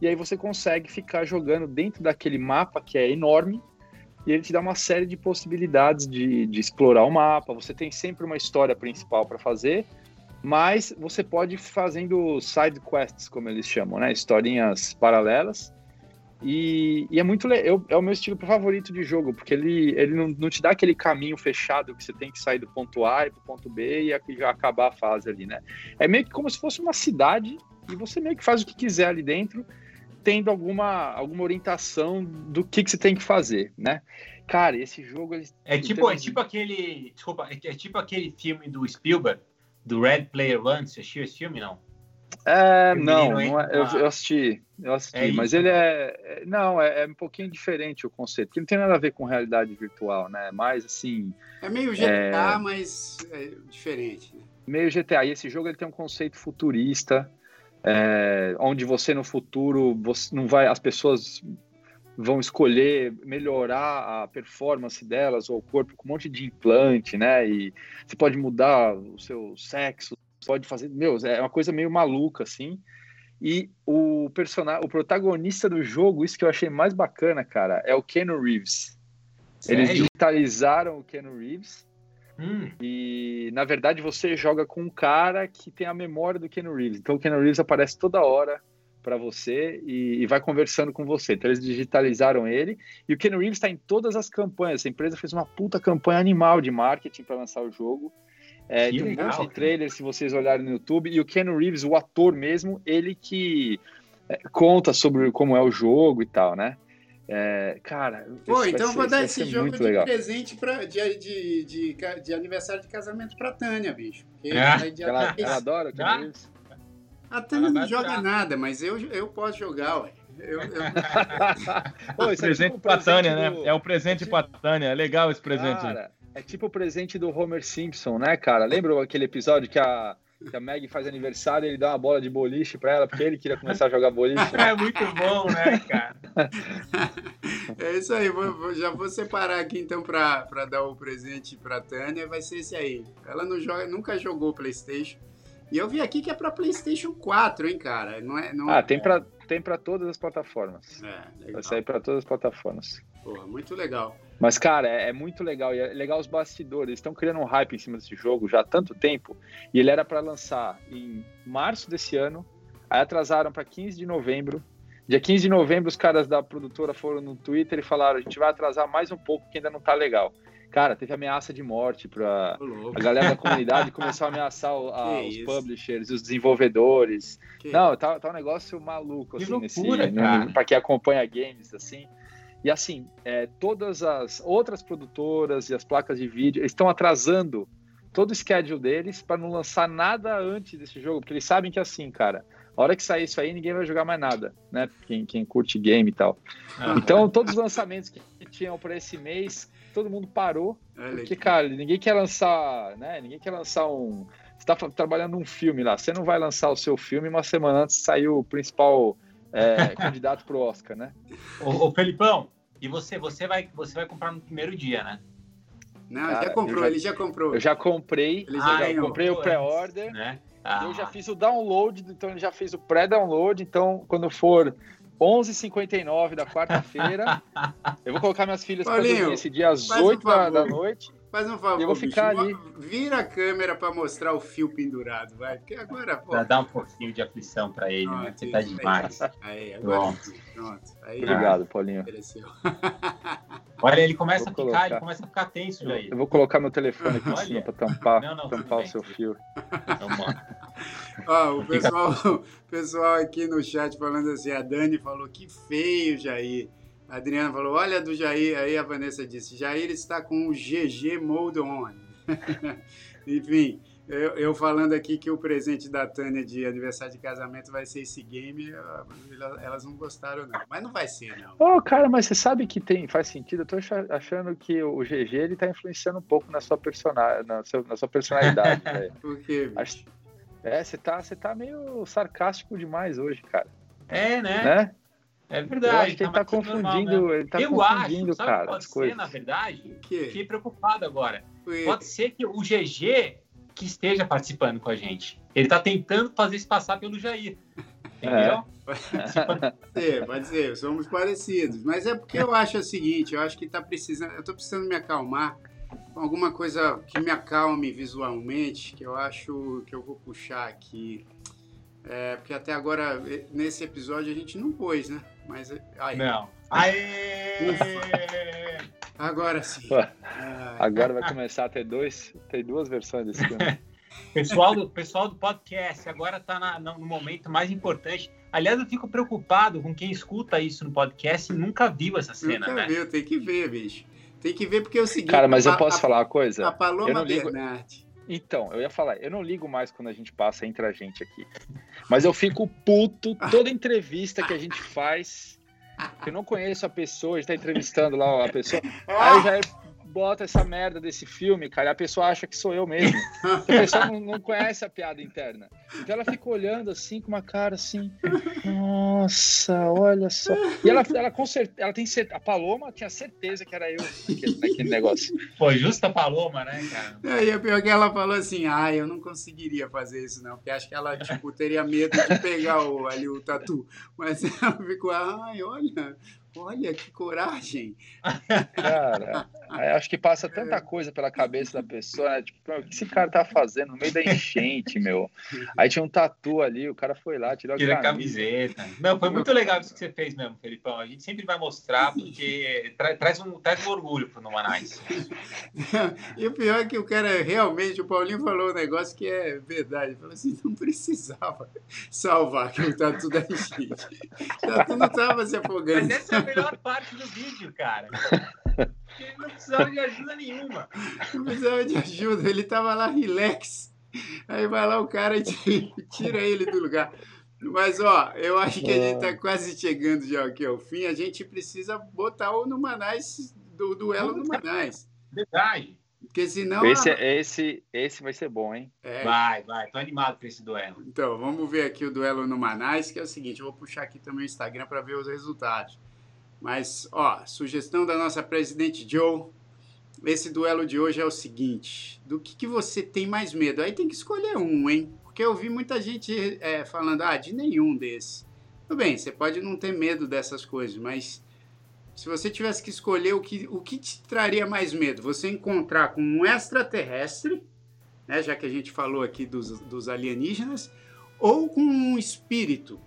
e aí você consegue ficar jogando dentro daquele mapa que é enorme e ele te dá uma série de possibilidades de, de explorar o mapa. Você tem sempre uma história principal para fazer, mas você pode ir fazendo side quests, como eles chamam, né? Historinhas paralelas. E, e é muito eu, é o meu estilo favorito de jogo, porque ele, ele não, não te dá aquele caminho fechado que você tem que sair do ponto A e pro ponto B e já acabar a fase ali, né? É meio que como se fosse uma cidade e você meio que faz o que quiser ali dentro tendo alguma, alguma orientação do que, que você tem que fazer, né? Cara, esse jogo... é tipo, é tipo aquele... Desculpa, é, é tipo aquele filme do Spielberg, do Red Player One. Você assistiu esse filme, não? É, não, não é, eu, eu, assisti, eu assisti, é mas ele é, é não, é, é, um pouquinho diferente o conceito, que não tem nada a ver com realidade virtual, né? Mais assim. É meio GTA, é mas é diferente. Né? Meio GTA. E esse jogo ele tem um conceito futurista, é, onde você no futuro você não vai, as pessoas vão escolher melhorar a performance delas ou o corpo com um monte de implante, né? E você pode mudar o seu sexo, pode fazer, meu, é uma coisa meio maluca assim. E o personagem, o protagonista do jogo, isso que eu achei mais bacana, cara, é o Keanu Reeves. Sério? Eles digitalizaram o Keanu Reeves Hum. E na verdade você joga com um cara que tem a memória do Keanu Reeves. Então o Keanu Reeves aparece toda hora para você e, e, vai conversando com você. Então eles digitalizaram ele e o Keanu Reeves está em todas as campanhas. A empresa fez uma puta campanha animal de marketing para lançar o jogo. É, tem um monte de trailer se vocês olharem no YouTube. E o Keanu Reeves, o ator mesmo, ele que é, conta sobre como é o jogo e tal, né? É, cara, Pô, então ser, vou dar esse jogo de legal. presente pra, de, de, de, de, aniversário de casamento pra Tânia, bicho. É. Ela, ela, adora o ah? A Tânia não joga nada, mas eu, eu posso jogar, ué. Eu, eu... Pô, esse presente é tipo pra Tânia, né? do... né? É o presente pra Tânia. É legal esse presente. Cara, é tipo o presente do Homer Simpson, né, cara? Lembra aquele episódio que a que a Meg faz aniversário e ele dá uma bola de boliche para ela, porque ele queria começar a jogar boliche. É muito bom, né, cara? É isso aí, vou, vou, já vou separar aqui então para dar o presente para Tânia, vai ser esse aí. Ela não joga, nunca jogou PlayStation. E eu vi aqui que é para PlayStation 4, hein, cara? Não é, não ah, é... tem para tem para todas as plataformas. É, legal. Vai sair para todas as plataformas. Porra, muito legal. Mas, cara, é, é, muito legal. E é legal os bastidores. Eles estão criando um hype em cima desse jogo já há tanto tempo. E ele era para lançar em março desse ano. Aí atrasaram para 15 de novembro. Dia 15 de novembro, os caras da produtora foram no Twitter e falaram: a gente vai atrasar mais um pouco, que ainda não tá legal. Cara, teve ameaça de morte para a galera da comunidade começou a ameaçar o, a, os publishers, os desenvolvedores. Que não, tá, tá um negócio maluco, assim, loucura, nesse, para quem acompanha games, assim. E assim, é, todas as outras produtoras e as placas de vídeo estão atrasando todo o schedule deles para não lançar nada antes desse jogo, porque eles sabem que assim, cara, a hora que sair isso aí, ninguém vai jogar mais nada, né? Quem, quem curte game e tal. Ah. Então, todos os lançamentos que tinham para esse mês, todo mundo parou, é porque, cara, ninguém quer lançar, né? Ninguém quer lançar um. Você tá trabalhando um filme lá, você não vai lançar o seu filme uma semana antes de sair o principal é, candidato pro Oscar, né? Ô, ô, Felipão, e você, você vai, você vai comprar no primeiro dia, né? Não, Cara, já comprou, já, ele já comprou. Eu já comprei, ele já, ah, já comprei o pré-order. Né? Ah. Eu já fiz o download, então ele já fez o pré-download, então quando for 11h59 da quarta-feira, eu vou colocar minhas filhas para dormir esse dia às 8 um da, da noite. Faz um favor, eu vou ficar bicho, ali. Vira a câmera para mostrar o fio pendurado, vai. Porque agora, pô. Pra dar um pouquinho de aflição para ele, né? Você tá demais. Aí, agora. Pronto. Pronto. Aí, Obrigado, Paulinho. Olha, ele começa a ficar, ele começa a ficar tenso, Jair. Eu vou colocar meu telefone aqui em cima para tampar, não, não, tampar o seu fio. Então, Ó, o pessoal, pessoal aqui no chat falando assim, a Dani falou que feio, Jair. A Adriana falou: Olha do Jair. Aí a Vanessa disse: Jair está com o GG Mode On. Enfim, eu, eu, falando aqui que o presente da Tânia de aniversário de casamento vai ser esse game, elas não gostaram, não. Mas não vai ser, não. Oh, cara, mas você sabe que tem, faz sentido. Eu tô achando que o GG ele tá influenciando um pouco na sua, persona, na sua, na sua personalidade. Por quê? Acho, é, você tá, você tá meio sarcástico demais hoje, cara. É, né? né? É verdade. Eu acho que ele tá confundindo, normal, ele tá eu confundindo, acho, sabe cara. Pode as ser, coisas. na verdade. Que? Fiquei preocupado agora. Pode ser que o GG que esteja participando com a gente. Ele tá tentando fazer isso passar pelo Jair. Entendeu? Pode ser, pode ser, somos parecidos. Mas é porque eu acho o seguinte, eu acho que tá precisando, eu tô precisando me acalmar com alguma coisa que me acalme visualmente, que eu acho que eu vou puxar aqui. É, porque até agora, nesse episódio, a gente não pôs, né? Mas eh, aí, Não. Aê! agora sim. Ué, Ah, Agora vai começar a ter, dois, ter duas versões desse filme. Pessoal do, pessoal do podcast agora está no momento mais importante. Aliás, eu fico preocupado com quem escuta isso no podcast e nunca viu essa cena, nunca né? viu, tem que ver, bicho. Tem que ver porque é o seguinte... Cara, mas eu a- posso a, falar uma A coisa? Eu Paloma não ligo- Bernardi. Então, eu ia falar, eu não ligo mais quando a gente passa entre a gente aqui. Mas eu fico puto toda entrevista que a gente faz. Eu não conheço a pessoa, a gente tá entrevistando lá a pessoa. Aí já bota essa merda desse filme, cara, e a pessoa acha que sou eu mesmo. A pessoa não, não conhece a piada interna. Então ela fica olhando assim, com uma cara assim. Nossa, olha só. E ela, ela com certeza, ela tem certeza. A Paloma tinha certeza que era eu naquele, naquele negócio. Foi justa Paloma, né, cara? Aí o pior que ela falou assim, ah, eu não conseguiria fazer isso não, porque acho que ela, tipo, teria medo de pegar o, ali o tatu. Mas ela ficou, ai, olha, olha que coragem. Cara, acho que passa tanta coisa pela cabeça da pessoa, né? Tipo, o que esse cara tá fazendo no meio da enchente, meu? Aí tinha um tatu ali, o cara foi lá, tirou a Tira a camisa. camiseta. Não, foi muito legal isso que você fez mesmo, Felipão. A gente sempre vai mostrar, porque tra- traz, um, traz um orgulho pro Numanais. E o pior é que o cara realmente, o Paulinho falou um negócio que é verdade. Ele falou assim, não precisava salvar que o tatu da enchente. O tatu não tava se afogando. Mas essa é a melhor parte do vídeo, cara. Porque Ele não precisava de ajuda nenhuma. Não precisava de ajuda, ele tava lá relax. Aí vai lá o cara e ti- tira ele do lugar. Mas, ó, eu acho que a gente tá quase chegando já aqui ao fim. A gente precisa botar o Numanais, do duelo Numanais. Verdade. Porque senão... Esse, a- é- esse, esse vai ser bom, hein? É, Vai, vai. Tô animado pra esse duelo. Então, vamos ver aqui o duelo Numanais, que é o seguinte, eu vou puxar aqui também o Instagram para ver os resultados. Mas, ó, sugestão da nossa presidente Joe, esse duelo de hoje é o seguinte, do que, que você tem mais medo? Aí tem que escolher um, hein? Porque eu vi muita gente é, falando, ah, de nenhum desses. Tudo bem, você pode não ter medo dessas coisas, mas se você tivesse que escolher o que, o que te traria mais medo, você encontrar com um extraterrestre, né, já que a gente falou aqui dos, dos alienígenas, ou com um espírito.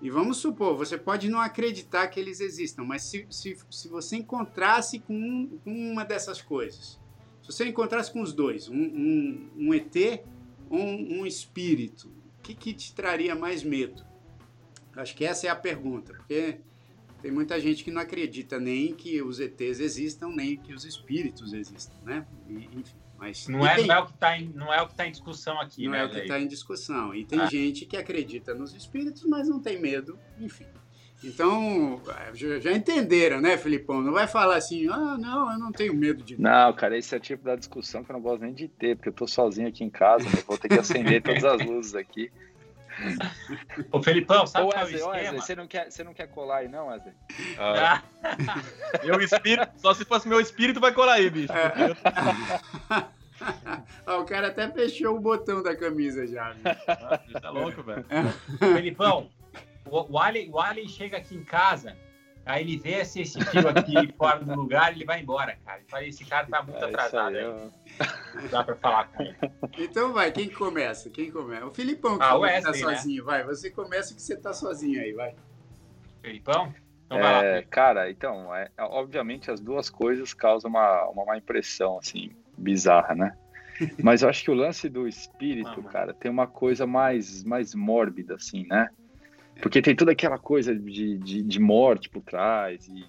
E vamos supor, você pode não acreditar que eles existam, mas se, se, se você encontrasse com, um- com uma dessas coisas, se você encontrasse com os dois, um, um, um ET ou um, um espírito, o que, que te traria mais medo? Acho que essa é a pergunta, porque tem muita gente que não acredita nem que os ETs existam, nem que os espíritos existam, né? E, enfim, mas Não é, tem- não é o que tá em, não é o que tá em discussão aqui, não né, é o que está em discussão. E tem Ah. gente que acredita nos espíritos, mas não tem medo, enfim. Então, já, já entenderam, né, Filipão? Não vai falar assim, ah, não, eu não tenho medo de Não, cara, esse é o tipo da discussão que eu não gosto nem de ter, porque eu tô sozinho aqui em casa, né? vou ter que acender todas as luzes aqui. Ô, Felipão, sabe Ô, qual é o esquema? você não, quer, você não quer colar aí, não, Wesley? Ah, meu espírito, só se fosse meu espírito vai colar aí, bicho. ah, o cara até fechou o botão da camisa já. Ah, Tá louco, velho. Felipão, o, o, Alien, o Alien chega aqui em casa, aí ele vê esse, esse fio aqui fora do lugar ele vai embora, cara. Ele fala, esse cara tá muito É atrasado aí, eu- não dá pra falar com ele. Então vai, quem começa? Quem começa? O Filipão que Ah, tá Wesley, né? sozinho, vai. Você começa que você tá sozinho aí, vai. Felipão? Então vai lá. É, Felipe. cara, então, é, obviamente as duas coisas causam uma, uma má impressão, assim, bizarra, né? Mas eu acho que o lance do espírito, cara, tem uma coisa mais, mais mórbida, assim, né? Porque tem toda aquela coisa de, de, de morte por trás e,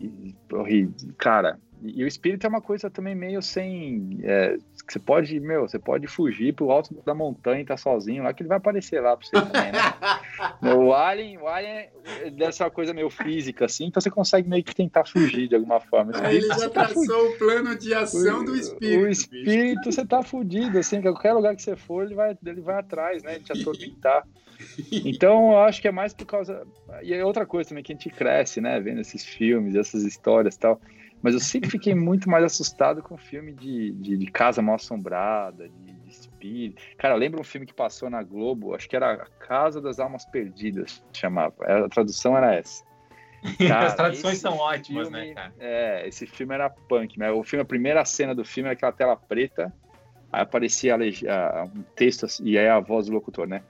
e, e, cara, e, o espírito é uma coisa também meio sem, é, você pode, meu, você pode fugir pro alto da montanha e tá sozinho lá, que ele vai aparecer lá pra você também, né? O Alien, o Alien é dessa coisa meio física, assim, então você consegue meio que tentar fugir de alguma forma. O Aí ele já tá traçou o plano de ação do fudido. espírito. O bicho. espírito, você tá fudido, assim, que qualquer lugar que você for, ele vai, ele vai atrás, né? Ele te atormentar. Então, eu acho que é mais por causa. E é outra coisa também que a gente cresce, né? Vendo esses filmes, essas histórias e tal. Mas eu sempre fiquei muito mais assustado com filme de, de, de casa mal assombrada, de, de espírito. Cara, lembra um filme que passou na Globo? Acho que era A Casa das Almas Perdidas, chamava. A tradução era essa. Cara, As traduções são ótimas, né, cara? É, esse filme era punk, mas o filme, a primeira cena do filme era aquela tela preta, aí aparecia a a- um texto assim, e aí a voz do locutor, né?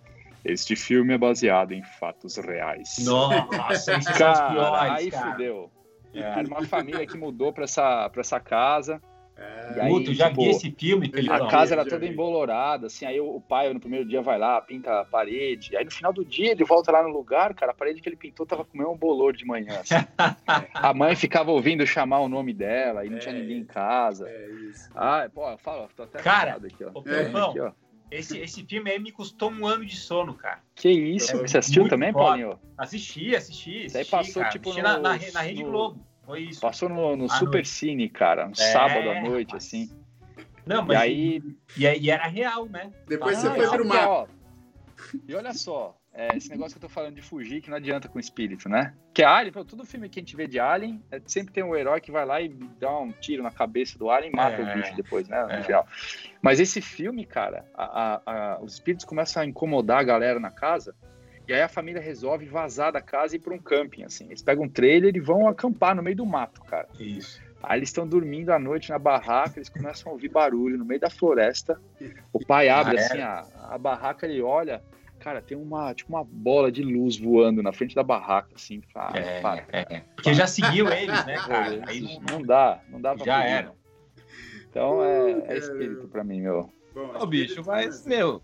Este filme é baseado em fatos reais. Nossa, os Cara, piores, aí cara. fudeu. É, era uma família que mudou pra essa, pra essa casa. É, aí, eu já tipo, vi esse filme. A casa era toda vi. embolorada, assim, aí o pai no primeiro dia vai lá, pinta a parede, aí no final do dia ele volta lá no lugar, cara, a parede que ele pintou tava com o mesmo bolor de manhã. assim. a mãe ficava ouvindo chamar o nome dela e não tinha É. ninguém em casa. é isso. Ah, pô, fala, tô até Cara, aqui, ó. ô, Felipão, aqui, ó. Esse, esse filme aí me custou um ano de sono, cara. Que isso? É Você assistiu também, foda. Paulinho? Assisti, assisti. Isso aí assisti, passou, cara. tipo, Assisti no- na, na, na Rede no- Globo. Foi isso. Passou no, no Super no- Cine, cara, um É, sábado à noite, rapaz. assim. Não, E mas aí, e, e era real, né? Depois Ah, você foi não, pro mar. E olha só, é, esse negócio que eu tô falando de fugir, que não adianta com espírito, né? Que é Alien, pô, todo filme que a gente vê de Alien, é, sempre tem um herói que vai lá e dá um tiro na cabeça do Alien e mata É. o bicho depois, né? No É. final. Mas esse filme, cara, a- a- a- os espíritos começam a incomodar a galera na casa. E aí a família resolve vazar da casa e ir pra um camping, assim. Eles pegam um trailer e vão acampar no meio do mato, cara. Isso. Aí eles estão dormindo à noite na barraca, eles começam a ouvir barulho no meio da floresta. O pai abre Ah, é? assim a, a barraca, ele olha, cara, tem uma tipo uma bola de luz voando na frente da barraca, assim. Fala, É, para. é, é. Porque já seguiu eles, né, Pô, cara? Aí não, não dá, não dá pra Já fugir, era. não. Então é, é cara. espírito pra mim, meu. Bom, Ô, bicho, mas, meu.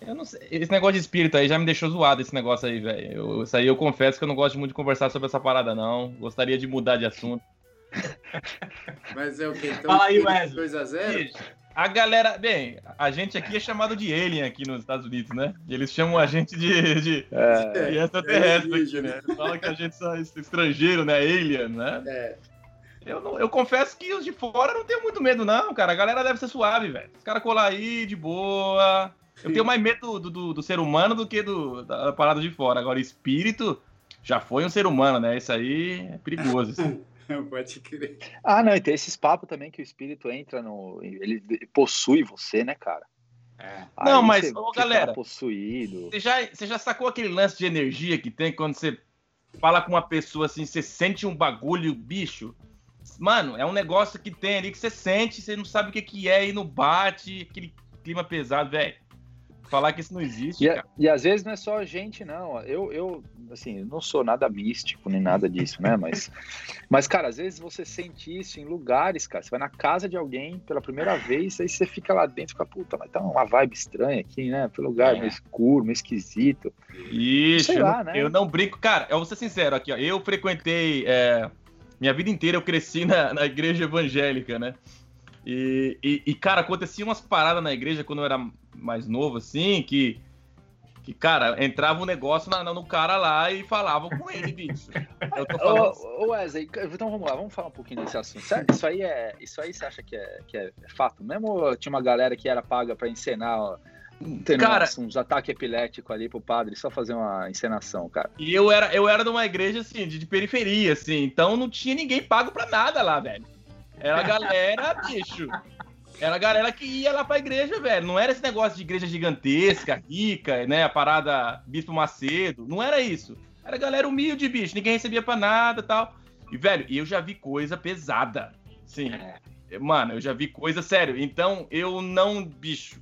Eu não sei. Esse negócio de espírito aí já me deixou zoado, esse negócio aí, velho. Eu- Isso aí eu confesso que eu não gosto muito de conversar sobre essa parada, não. Gostaria de mudar de assunto. Mas é o que? Então, Fala aí, Wesley. 2x0? A galera. Bem, a gente aqui é chamado de alien aqui nos Estados Unidos, né? Eles chamam a gente de, de, É, de extraterrestre aqui, alienígena. né? Falam que a gente é estrangeiro, né? Alien, né? É. Eu, não- eu confesso que os de fora não tenho muito medo, não, cara. A galera deve ser suave, velho. Os caras colar aí de boa. Eu tenho mais medo do, do, do ser humano do que do, da parada de fora. Agora, espírito já foi um ser humano, né? Isso aí é perigoso. assim. Pode crer. Ah, não, e tem esses papos também que o espírito entra no. Ele possui você, né, cara? É. Não, Aí mas, você ô, galera, possuído. Você já, você já sacou aquele lance de energia que tem quando você fala com uma pessoa assim, você sente um bagulho, bicho? Mano, é um negócio que tem ali que você sente, você não sabe o que, que é e não bate, aquele clima pesado, velho. Falar que isso não existe, E, a- e às vezes não é só a gente, não. Eu, eu, assim, não sou nada místico nem nada disso, né? Mas, mas, cara, às vezes você sente isso em lugares, cara. Você vai na casa de alguém pela primeira vez, aí você fica lá dentro e fica, puta, mas tá uma vibe estranha aqui, né? Pelo lugar É. meio escuro, meio esquisito. Ixi, Sei eu, lá, não, né? eu não brinco. Cara, eu vou ser sincero aqui, ó. Eu frequentei. é, minha vida inteira eu cresci na, na igreja evangélica, né? E, e, e, cara, acontecia umas paradas na igreja quando eu era mais novo, assim, que. Que, cara, entrava um negócio na- no cara lá e falava com ele, bicho. Eu tô falando. Ô, ô, Wesley, então vamos lá, vamos falar um pouquinho desse assunto. Sério, Isso aí, é, isso aí você acha que é, que é fato mesmo? Ou tinha uma galera que era paga pra encenar, ó, tendo Cara- uns, uns ataques epiléticos ali pro padre, só fazer uma encenação, cara? E eu era, eu era de uma igreja, assim, de, de periferia, assim, então não tinha ninguém pago pra nada lá, velho. Era a galera, bicho. Era a galera que ia lá pra igreja, velho. Não era esse negócio de igreja gigantesca, rica, né? A parada Bispo Macedo. Não era isso. Era galera humilde, bicho. Ninguém recebia pra nada e tal. E, velho, eu já vi coisa pesada. Sim. Mano, eu já vi coisa sério. Então, eu não, bicho.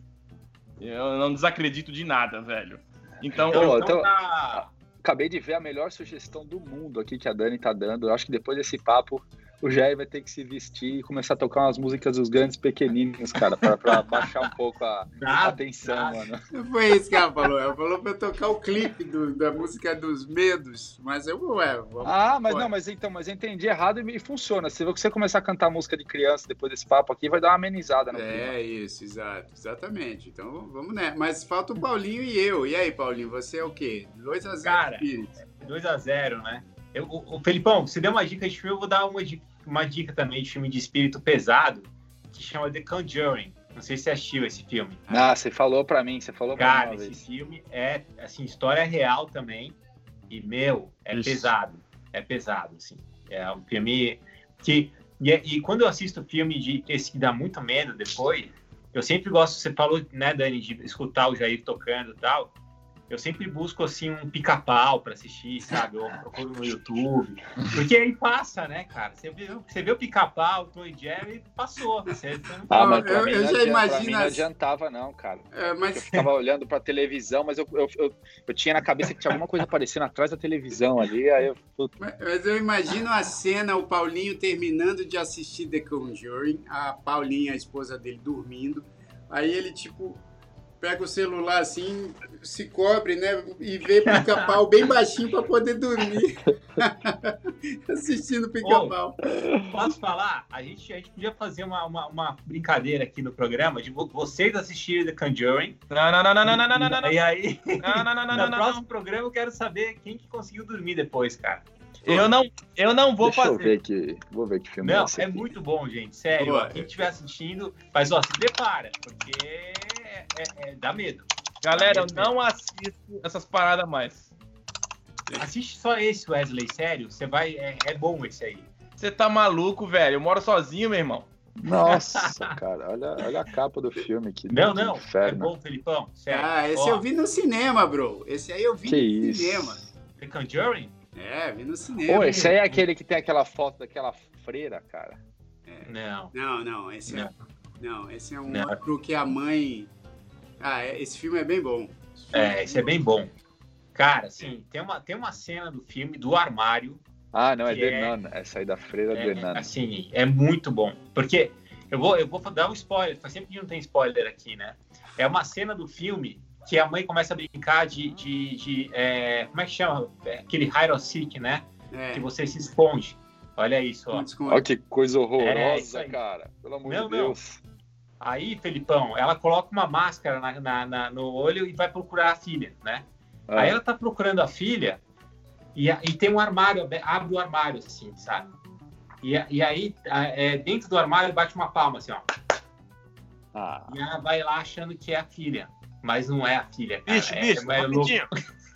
Eu não desacredito de nada, velho. Então, eu, então- tá- Acabei de ver a melhor sugestão do mundo aqui que a Dani tá dando. Eu acho que depois desse papo, o Jair vai ter que se vestir e começar a tocar umas músicas dos grandes pequeninos, cara, pra, pra baixar um pouco a, a Dá, atenção, dá. mano. Não foi isso que ela falou. Ela falou pra eu tocar o clipe do- da música dos medos. Mas eu, ué, vamos. Ah, mas Pode. não, mas então, mas eu entendi errado e, e funciona. Se você começar a cantar música de criança depois desse papo aqui, vai dar uma amenizada no clima. É isso, exato, exatamente. Então vamos né. Mas falta o Paulinho e eu. E aí, Paulinho, você é o quê? 2x0 Cara, Espírito. 2x0, né? Eu, o, o Felipão, você deu uma dica de filme, eu vou dar uma dica, uma dica também de filme de espírito pesado, que chama The Conjuring. Não sei se você assistiu esse filme. Ah, você falou pra mim, você falou pra Cara, mim uma esse vez. filme é, assim, história real também. E, meu, é Isso. pesado. É pesado, assim. É um filme que... E, e quando eu assisto filme de esse que dá muito medo depois, eu sempre gosto... Você falou, né, Dani, de escutar o Jair tocando e tal. Eu sempre busco, assim, um pica-pau pra assistir, sabe? Eu procuro no YouTube. Porque aí passa, né, cara? Você vê, você vê o pica-pau, o Tom e Jerry, passou. Você, você não Ah, mas pra eu- mim, eu não já adianta, imagino mim não adiantava, não, cara. É, Eu mas ficava olhando pra televisão, mas eu, eu, eu, eu tinha na cabeça que tinha alguma coisa aparecendo atrás da televisão ali, aí eu. mas eu imagino a cena, o Paulinho terminando de assistir The Conjuring, a Paulinha, a esposa dele, dormindo. Aí ele, tipo, pega o celular assim, se cobre, né? E vê pica-pau bem baixinho para poder dormir. Assistindo pica-pau. Posso falar? A gente, a gente podia fazer uma, uma, uma, brincadeira aqui no programa de vocês assistirem The Conjuring. Não, não, não, não, não, não, não, não. não. E aí, não, não, não, não, no não, próximo não. programa eu quero saber quem que conseguiu dormir depois, cara. Eu não, eu não vou Deixa fazer. Eu ver aqui, vou ver que filme não, é. Não, é muito bom, gente. Sério. Boa. Quem estiver assistindo, mas ó, se prepara, porque é, é- dá medo. Galera, eu não assisto essas paradas mais. Assiste só esse, Wesley, sério. Você vai. É, é bom esse aí. Você tá maluco, velho? Eu moro sozinho, meu irmão. Nossa, cara, olha, olha a capa do filme aqui. Não, não. É Inferno. bom, Felipão. Sério. Ah, esse Ó, eu vi no cinema, bro. Esse aí eu vi Que no isso. cinema. The Conjuring? É, vi no cinema. Pô, esse aí é aquele que tem aquela foto daquela freira, cara. Não. Não, não, esse é. Não, esse é um Não. outro que a mãe. Ah, é- esse filme é bem bom. É, esse é bem bom. Cara, assim, tem uma, tem uma cena do filme do armário Ah, não, é Que The é- Nun. Essa aí da freira é, É, The Nun. assim, é muito bom. Porque eu vou, eu vou dar um spoiler, faz sempre que não tem spoiler aqui, né? É uma cena do filme que a mãe começa a brincar de. de, de, é, como é que chama? É, aquele hide and seek, né? É, Que você se esconde. Olha isso, ó. Olha que coisa É, horrorosa, cara. Pelo amor Não, de não. Aí, Felipão, ela coloca uma máscara na, na- na- no olho e vai procurar a filha, né? Ah, Aí ela tá procurando a filha e, e tem um armário, abre o armário, assim, sabe? E, e aí, a- é, dentro do armário, bate uma palma, assim, ó. ah, E ela vai lá achando que é a filha. Mas não é a filha, cara. Bicho, é, bicho, é louco.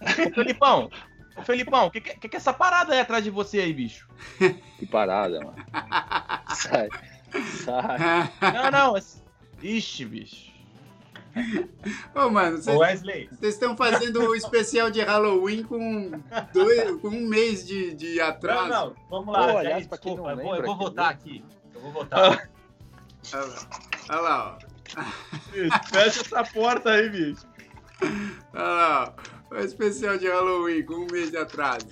Ô, Felipão, ô, Felipão, o que, que, que que é essa parada aí atrás de você aí, bicho? que parada, mano. Sai. Sai. Não, não. Ixi, bicho. Ô, mano, vocês estão fazendo o especial de Halloween com, dois, com um mês de, de não, atraso. não, vamos lá. Pô, aliás, pra quem desculpa, não eu vou, eu vou votar aqui. Eu vou votar. Olha lá, olha lá, ó. Bicho, Fecha essa porta aí, bicho. Olha lá, ó. O especial de Halloween com um mês de atraso.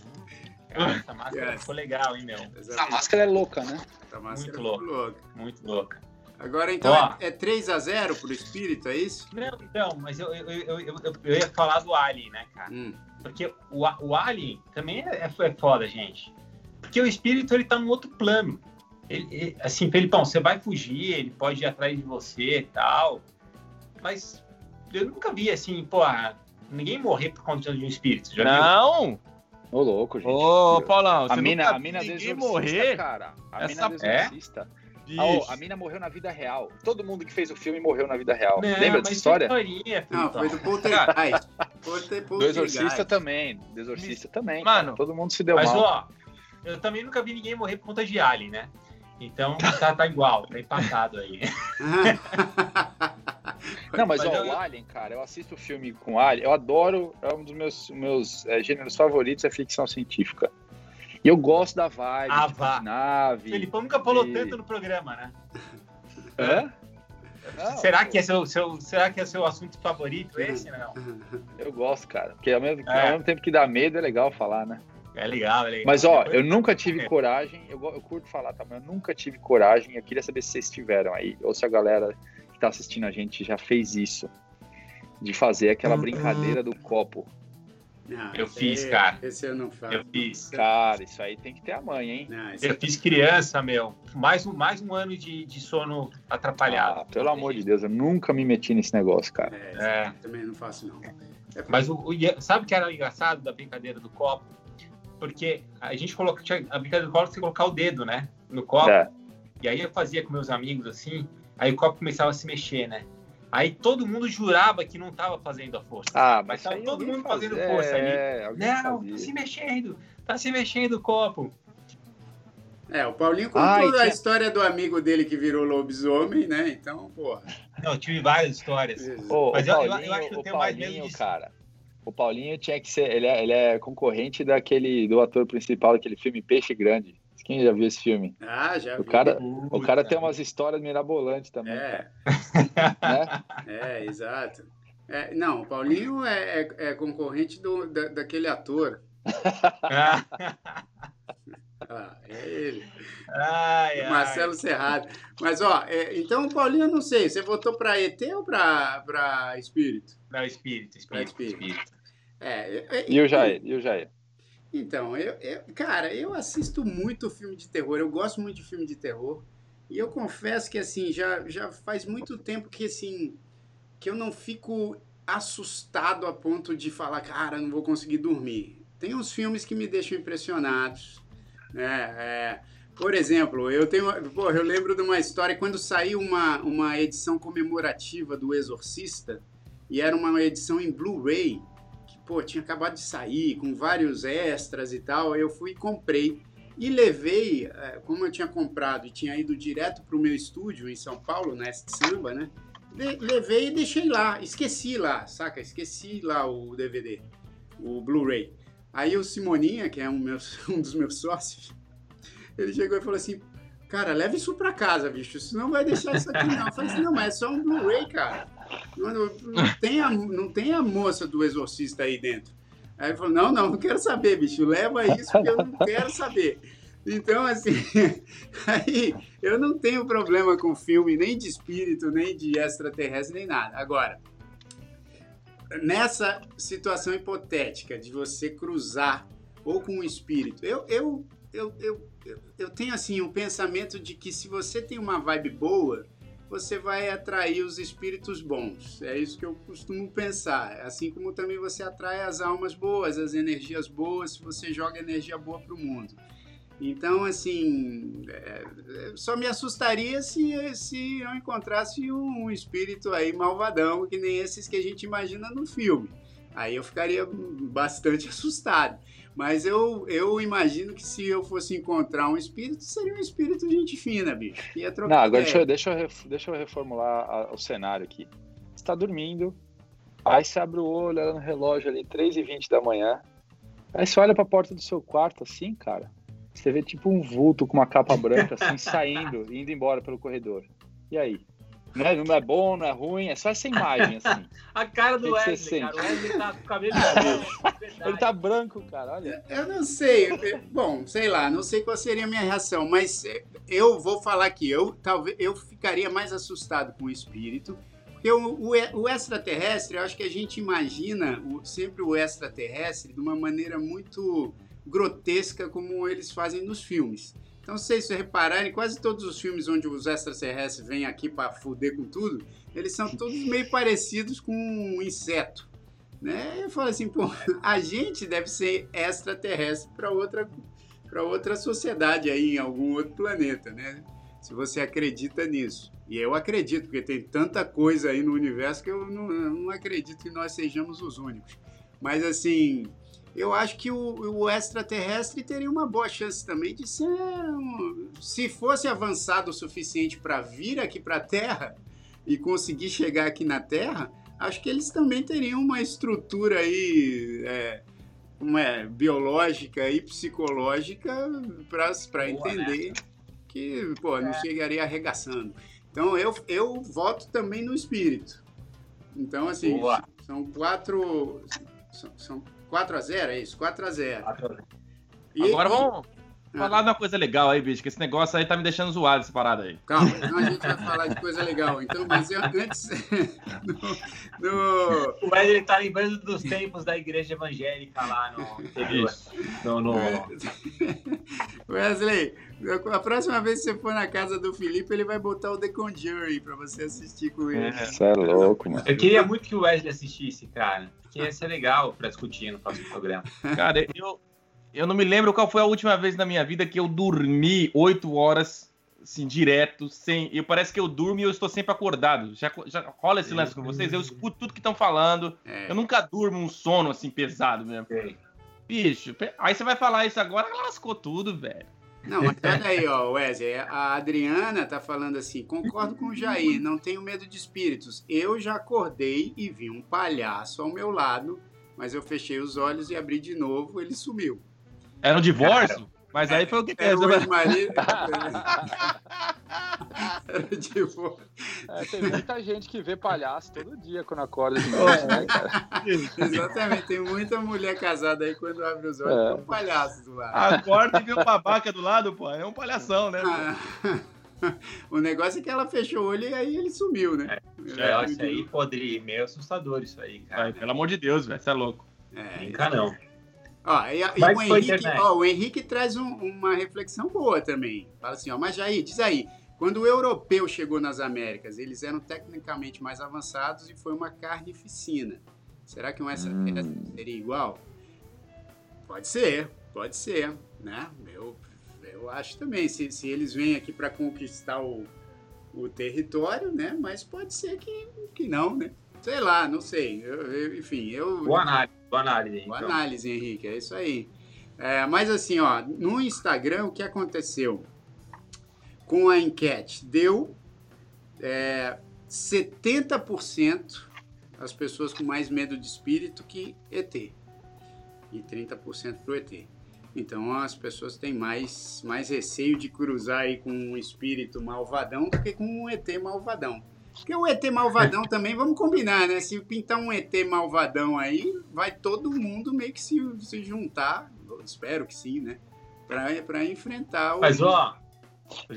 Cara, essa máscara Yes. ficou legal, hein, meu? Essa máscara é louca, né? Essa máscara Muito ficou louca. Muito louca. Agora, então, Ó. é, é 3x0 pro espírito, é isso? Não, então, mas eu, eu, eu, eu, eu- ia falar do Alien, né, cara? Hum. Porque o, o Alien também é, é foda, gente. Porque o espírito, ele tá num outro plano. Ele, ele- assim, Felipão, você vai fugir, ele pode ir atrás de você e tal. Mas eu nunca vi, assim, pô, ninguém morrer por conta de um espírito. Já viu? Não! Ô, louco, gente. Ô, Paulão, a você mina, nunca a mina viu ninguém morrer? cara. A Essa- mina É? Bicho. A mina morreu na vida real. Todo mundo que fez o filme morreu na vida real. Não, Lembra dessa história? historinha, Não, foi do Poltergeist. Polter- Do exorcista também. Do exorcista também. Mano. cara. Todo mundo se deu Mas, mal. ó, eu também nunca vi ninguém morrer por conta de Alien, né? Então tá, tá igual, tá empatado aí. Não, mas, Mas ó, eu- o Alien, cara, eu assisto o filme com Alien, eu adoro, é um dos meus, meus é, gêneros favoritos, é ficção científica. E eu gosto da vibe, Ah, tipo, vá. de nave. O Felipão nunca falou e- tanto no programa, né? Hã? Não, será, que é seu, seu, será que é seu assunto favorito esse? Não. Eu gosto, cara. Porque ao mesmo, É. ao mesmo tempo que dá medo, é legal falar, né? É legal, é legal. Mas, ó, Depois- eu nunca tive É. coragem, eu, eu curto falar, tá? Mas eu nunca tive coragem, eu queria saber se vocês tiveram aí, ou se a galera que tá assistindo a gente já fez isso, de fazer aquela brincadeira do copo. Não, Eu fiz, aí- cara. Esse eu não faço. Eu fiz. Cara, isso aí tem que ter a mãe, hein? Não, Eu fiz criança, meu. Mais um, mais um ano de, de sono atrapalhado. Ah, pelo amor de Deus, eu nunca me meti nesse negócio, cara. É, É. também não faço, não. É Mas o, o- e sabe o que era engraçado da brincadeira do copo? Porque a gente coloca, tinha- a brincadeira do copo você colocar o dedo, né? No copo. É. E aí eu fazia com meus amigos assim, Aí o copo começava a se mexer, né? Aí todo mundo jurava que não tava fazendo a força. Ah, mas mas tava todo mundo fazia, fazendo força ali. é, alguém Não, fazia. tá se mexendo, tá se mexendo o copo. É, o Paulinho contou e a história do amigo dele que virou lobisomem, né? Então, porra. Não, eu tive várias histórias. Ô, Mas o eu- eu- eu Paulinho, acho que eu o tenho mais medo Paulinho, disso. cara. O Paulinho tinha que ser. Ele é, ele é concorrente daquele do ator principal daquele filme Peixe Grande. Quem já viu esse filme? Ah, já O vi. cara, o cara tem umas histórias mirabolantes também, É, né? é, exato. É, não, o Paulinho é, é- é concorrente do, da- daquele ator. Ah, é ele. ai, ai. Marcelo Serrado. Mas, ó, é, então o Paulinho, eu não sei, você votou pra ET ou pra, pra Espírito? Não, espírito, espírito, Pra espírito. espírito. É, é, E o Jair? E o Jair? Então, eu, eu- cara, eu assisto muito filme de terror, eu gosto muito de filme de terror. E eu confesso que, assim, já, já faz muito tempo que, assim, que eu não fico assustado a ponto de falar, cara, não vou conseguir dormir. Tem uns filmes que me deixam impressionados, né? É, por exemplo, eu tenho, pô, eu lembro de uma história quando saiu uma, uma edição comemorativa do Exorcista e era uma edição em Blu-ray pô, tinha acabado de sair com vários extras e tal. Eu fui e comprei e levei, eh, como eu tinha comprado e tinha ido direto para o meu estúdio em São Paulo, na Est Samba, né? Le- levei e deixei lá, esqueci lá, saca? Esqueci lá o DVD, o Blu-ray. Aí o Simoninha, que é um, um dos meus sócios, ele chegou e falou assim: Cara, leva isso pra casa, bicho, senão vai deixar isso aqui não. Eu falei assim: Não, mas é só um Blu-ray, cara. Não- não tem a, não tem a moça do exorcista aí dentro. Aí ele falou: Não, não, não quero saber, bicho, leva isso porque eu não quero saber. Então, assim, aí eu não tenho problema com filme nem de espírito, nem de extraterrestre, nem nada. Agora, nessa situação hipotética de você cruzar ou com um espírito, eu, eu, eu, eu, eu, tenho assim um pensamento de que se você tem uma vibe boa, você vai atrair os espíritos bons. É isso que eu costumo pensar. Assim como também você atrai as almas boas, as energias boas, se você joga energia boa para o mundo. Então, assim, é, é, só me assustaria se, se eu encontrasse um espírito aí malvadão, que nem esses que a gente imagina no filme. Aí eu ficaria bastante assustado. Mas eu, eu imagino que se eu fosse encontrar um espírito, seria um espírito gente fina, bicho. Ia trocar Não, agora deixa eu, deixa, eu, deixa eu reformular a- o cenário aqui. Você tá dormindo, aí você abre o olho, olha no relógio ali, 3h20 da manhã. Aí você olha pra porta do seu quarto assim, cara. Você vê tipo um vulto com uma capa branca assim, saindo, indo embora pelo corredor. E aí? Não é, não é bom, não é ruim, é só essa imagem, assim. A cara do O que que Wesley, cara. O sente? Wesley tá com o cabelo branco, verdade. Ele tá branco, cara, olha. Eu não sei. Bom, sei lá, não sei qual seria a minha reação, mas eu vou falar que eu talvez eu ficaria mais assustado com o espírito, porque o, o, o extraterrestre, eu acho que a gente imagina o- sempre o extraterrestre de uma maneira muito grotesca como eles fazem nos filmes. Então, se vocês repararem, quase todos os filmes onde os extraterrestres vêm aqui para fuder com tudo, eles são todos meio parecidos com um inseto. Né? Eu falo assim, pô, a gente deve ser extraterrestre para outra, para outra sociedade aí em algum outro planeta, né? Se você acredita nisso. E eu acredito, porque tem tanta coisa aí no universo que eu não, eu não acredito que nós sejamos os únicos. Mas assim, eu acho que o, o extraterrestre teria uma boa chance também de ser. um- se fosse avançado o suficiente para vir aqui para a Terra e conseguir chegar aqui na Terra, acho que eles também teriam uma estrutura aí é, como é, biológica e psicológica para entender que pô, não chegaria arregaçando. Então eu, eu voto também no espírito. Então, assim, Boa. são quatro. São, são 4 a 0 é isso? 4 a 0 E- Agora vamos. Falar de uma coisa legal aí, bicho, que esse negócio aí tá me deixando zoado, essa parada aí. Calma, então a gente vai falar de coisa legal. Então, mas eu, antes. No, no- O Wesley tá lembrando dos tempos da igreja evangélica lá no interior. No, no- Wesley, a próxima vez que você for na casa do Felipe, ele vai botar o The Conjuring pra você assistir com ele. Você é louco, mano. Eu queria muito que o Wesley assistisse, cara. Que ia ser legal pra discutir no próximo programa. Cara, eu, eu não me lembro qual foi a última vez na minha vida que eu dormi oito horas assim, direto, sem. E parece que eu durmo e eu estou sempre acordado. Já, já rola esse lance com vocês? Eu escuto tudo que estão falando. É. Eu nunca durmo um sono assim pesado mesmo. Bicho, aí você vai falar isso agora, lascou tudo, velho. Não, mas peraí, ó, Wesley. A Adriana tá falando assim: concordo com o Jair, não tenho medo de espíritos. Eu já acordei e vi um palhaço ao meu lado, mas eu fechei os olhos e abri de novo, ele sumiu. Era um divórcio? Mas aí foi o que Era o fez. ex-marido. Era o divórcio. É, tem muita gente que vê palhaço todo dia quando acorda de noite, né, cara? Exatamente, tem muita mulher casada aí quando abre os olhos, É. é um palhaço do lado. Acorda e vê o babaca do lado, pô. É um palhação, né? O negócio é que ela fechou o olho e aí ele sumiu, né? É, isso aí, podre, meio assustador isso aí, cara. Ai, pelo amor de Deus, velho. Você é louco. É, Brinca não. Ó, e, e o, Henrique, ó, o Henrique traz um- uma reflexão boa também. Fala assim, ó, mas Jair, diz aí, quando o europeu chegou nas Américas, eles eram tecnicamente mais avançados e foi uma carnificina. Será que um extraterrestre Hum. seria igual? Pode ser, pode ser, né? Eu, eu acho também, se, se eles vêm aqui para conquistar o, o território, né? Mas pode ser que, que não, né? Sei lá, não sei. Eu- eu- enfim, eu... Boa análise, boa análise. Boa então. análise, Henrique, é isso aí. É, mas assim, ó, no Instagram, o que aconteceu com a enquete? Deu é, 70% as pessoas com mais medo de espírito que ET. E 30% pro ET. Então as pessoas têm mais, mais receio de cruzar aí com um espírito malvadão do que com um ET malvadão. Porque o ET malvadão também, vamos combinar, né? Se pintar um ET malvadão aí, vai todo mundo meio que se, se juntar, espero que sim, né? Pra, pra enfrentar o. Mas, ó,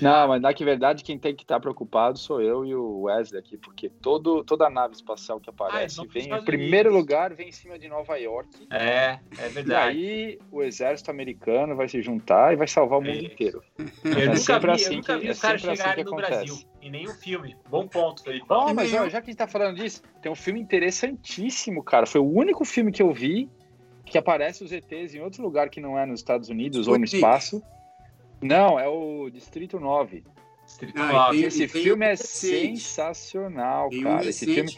Não, mas na que verdade quem tem que estar preocupado sou eu e o Wesley aqui, porque todo, toda nave espacial que aparece pros vem em primeiro Unidos. lugar, vem em cima de Nova York. é, é E verdade. aí o exército americano vai se juntar e vai salvar o mundo É inteiro. Eu é nunca sempre vi, assim eu nunca que- vi é os caras sempre assim chegarem que no acontece. Brasil. Em nenhum filme. Bom ponto, Felipe. E mas ó, já que a gente tá falando disso, tem um filme interessantíssimo, cara. Foi o único filme que eu vi que aparece os ETs em outro lugar que não é nos Estados Unidos ou no espaço. Não, é o Distrito 9. Distrito Ah, Nove. tem- Esse tem filme um é recente. sensacional, Tem um cara. Esse filme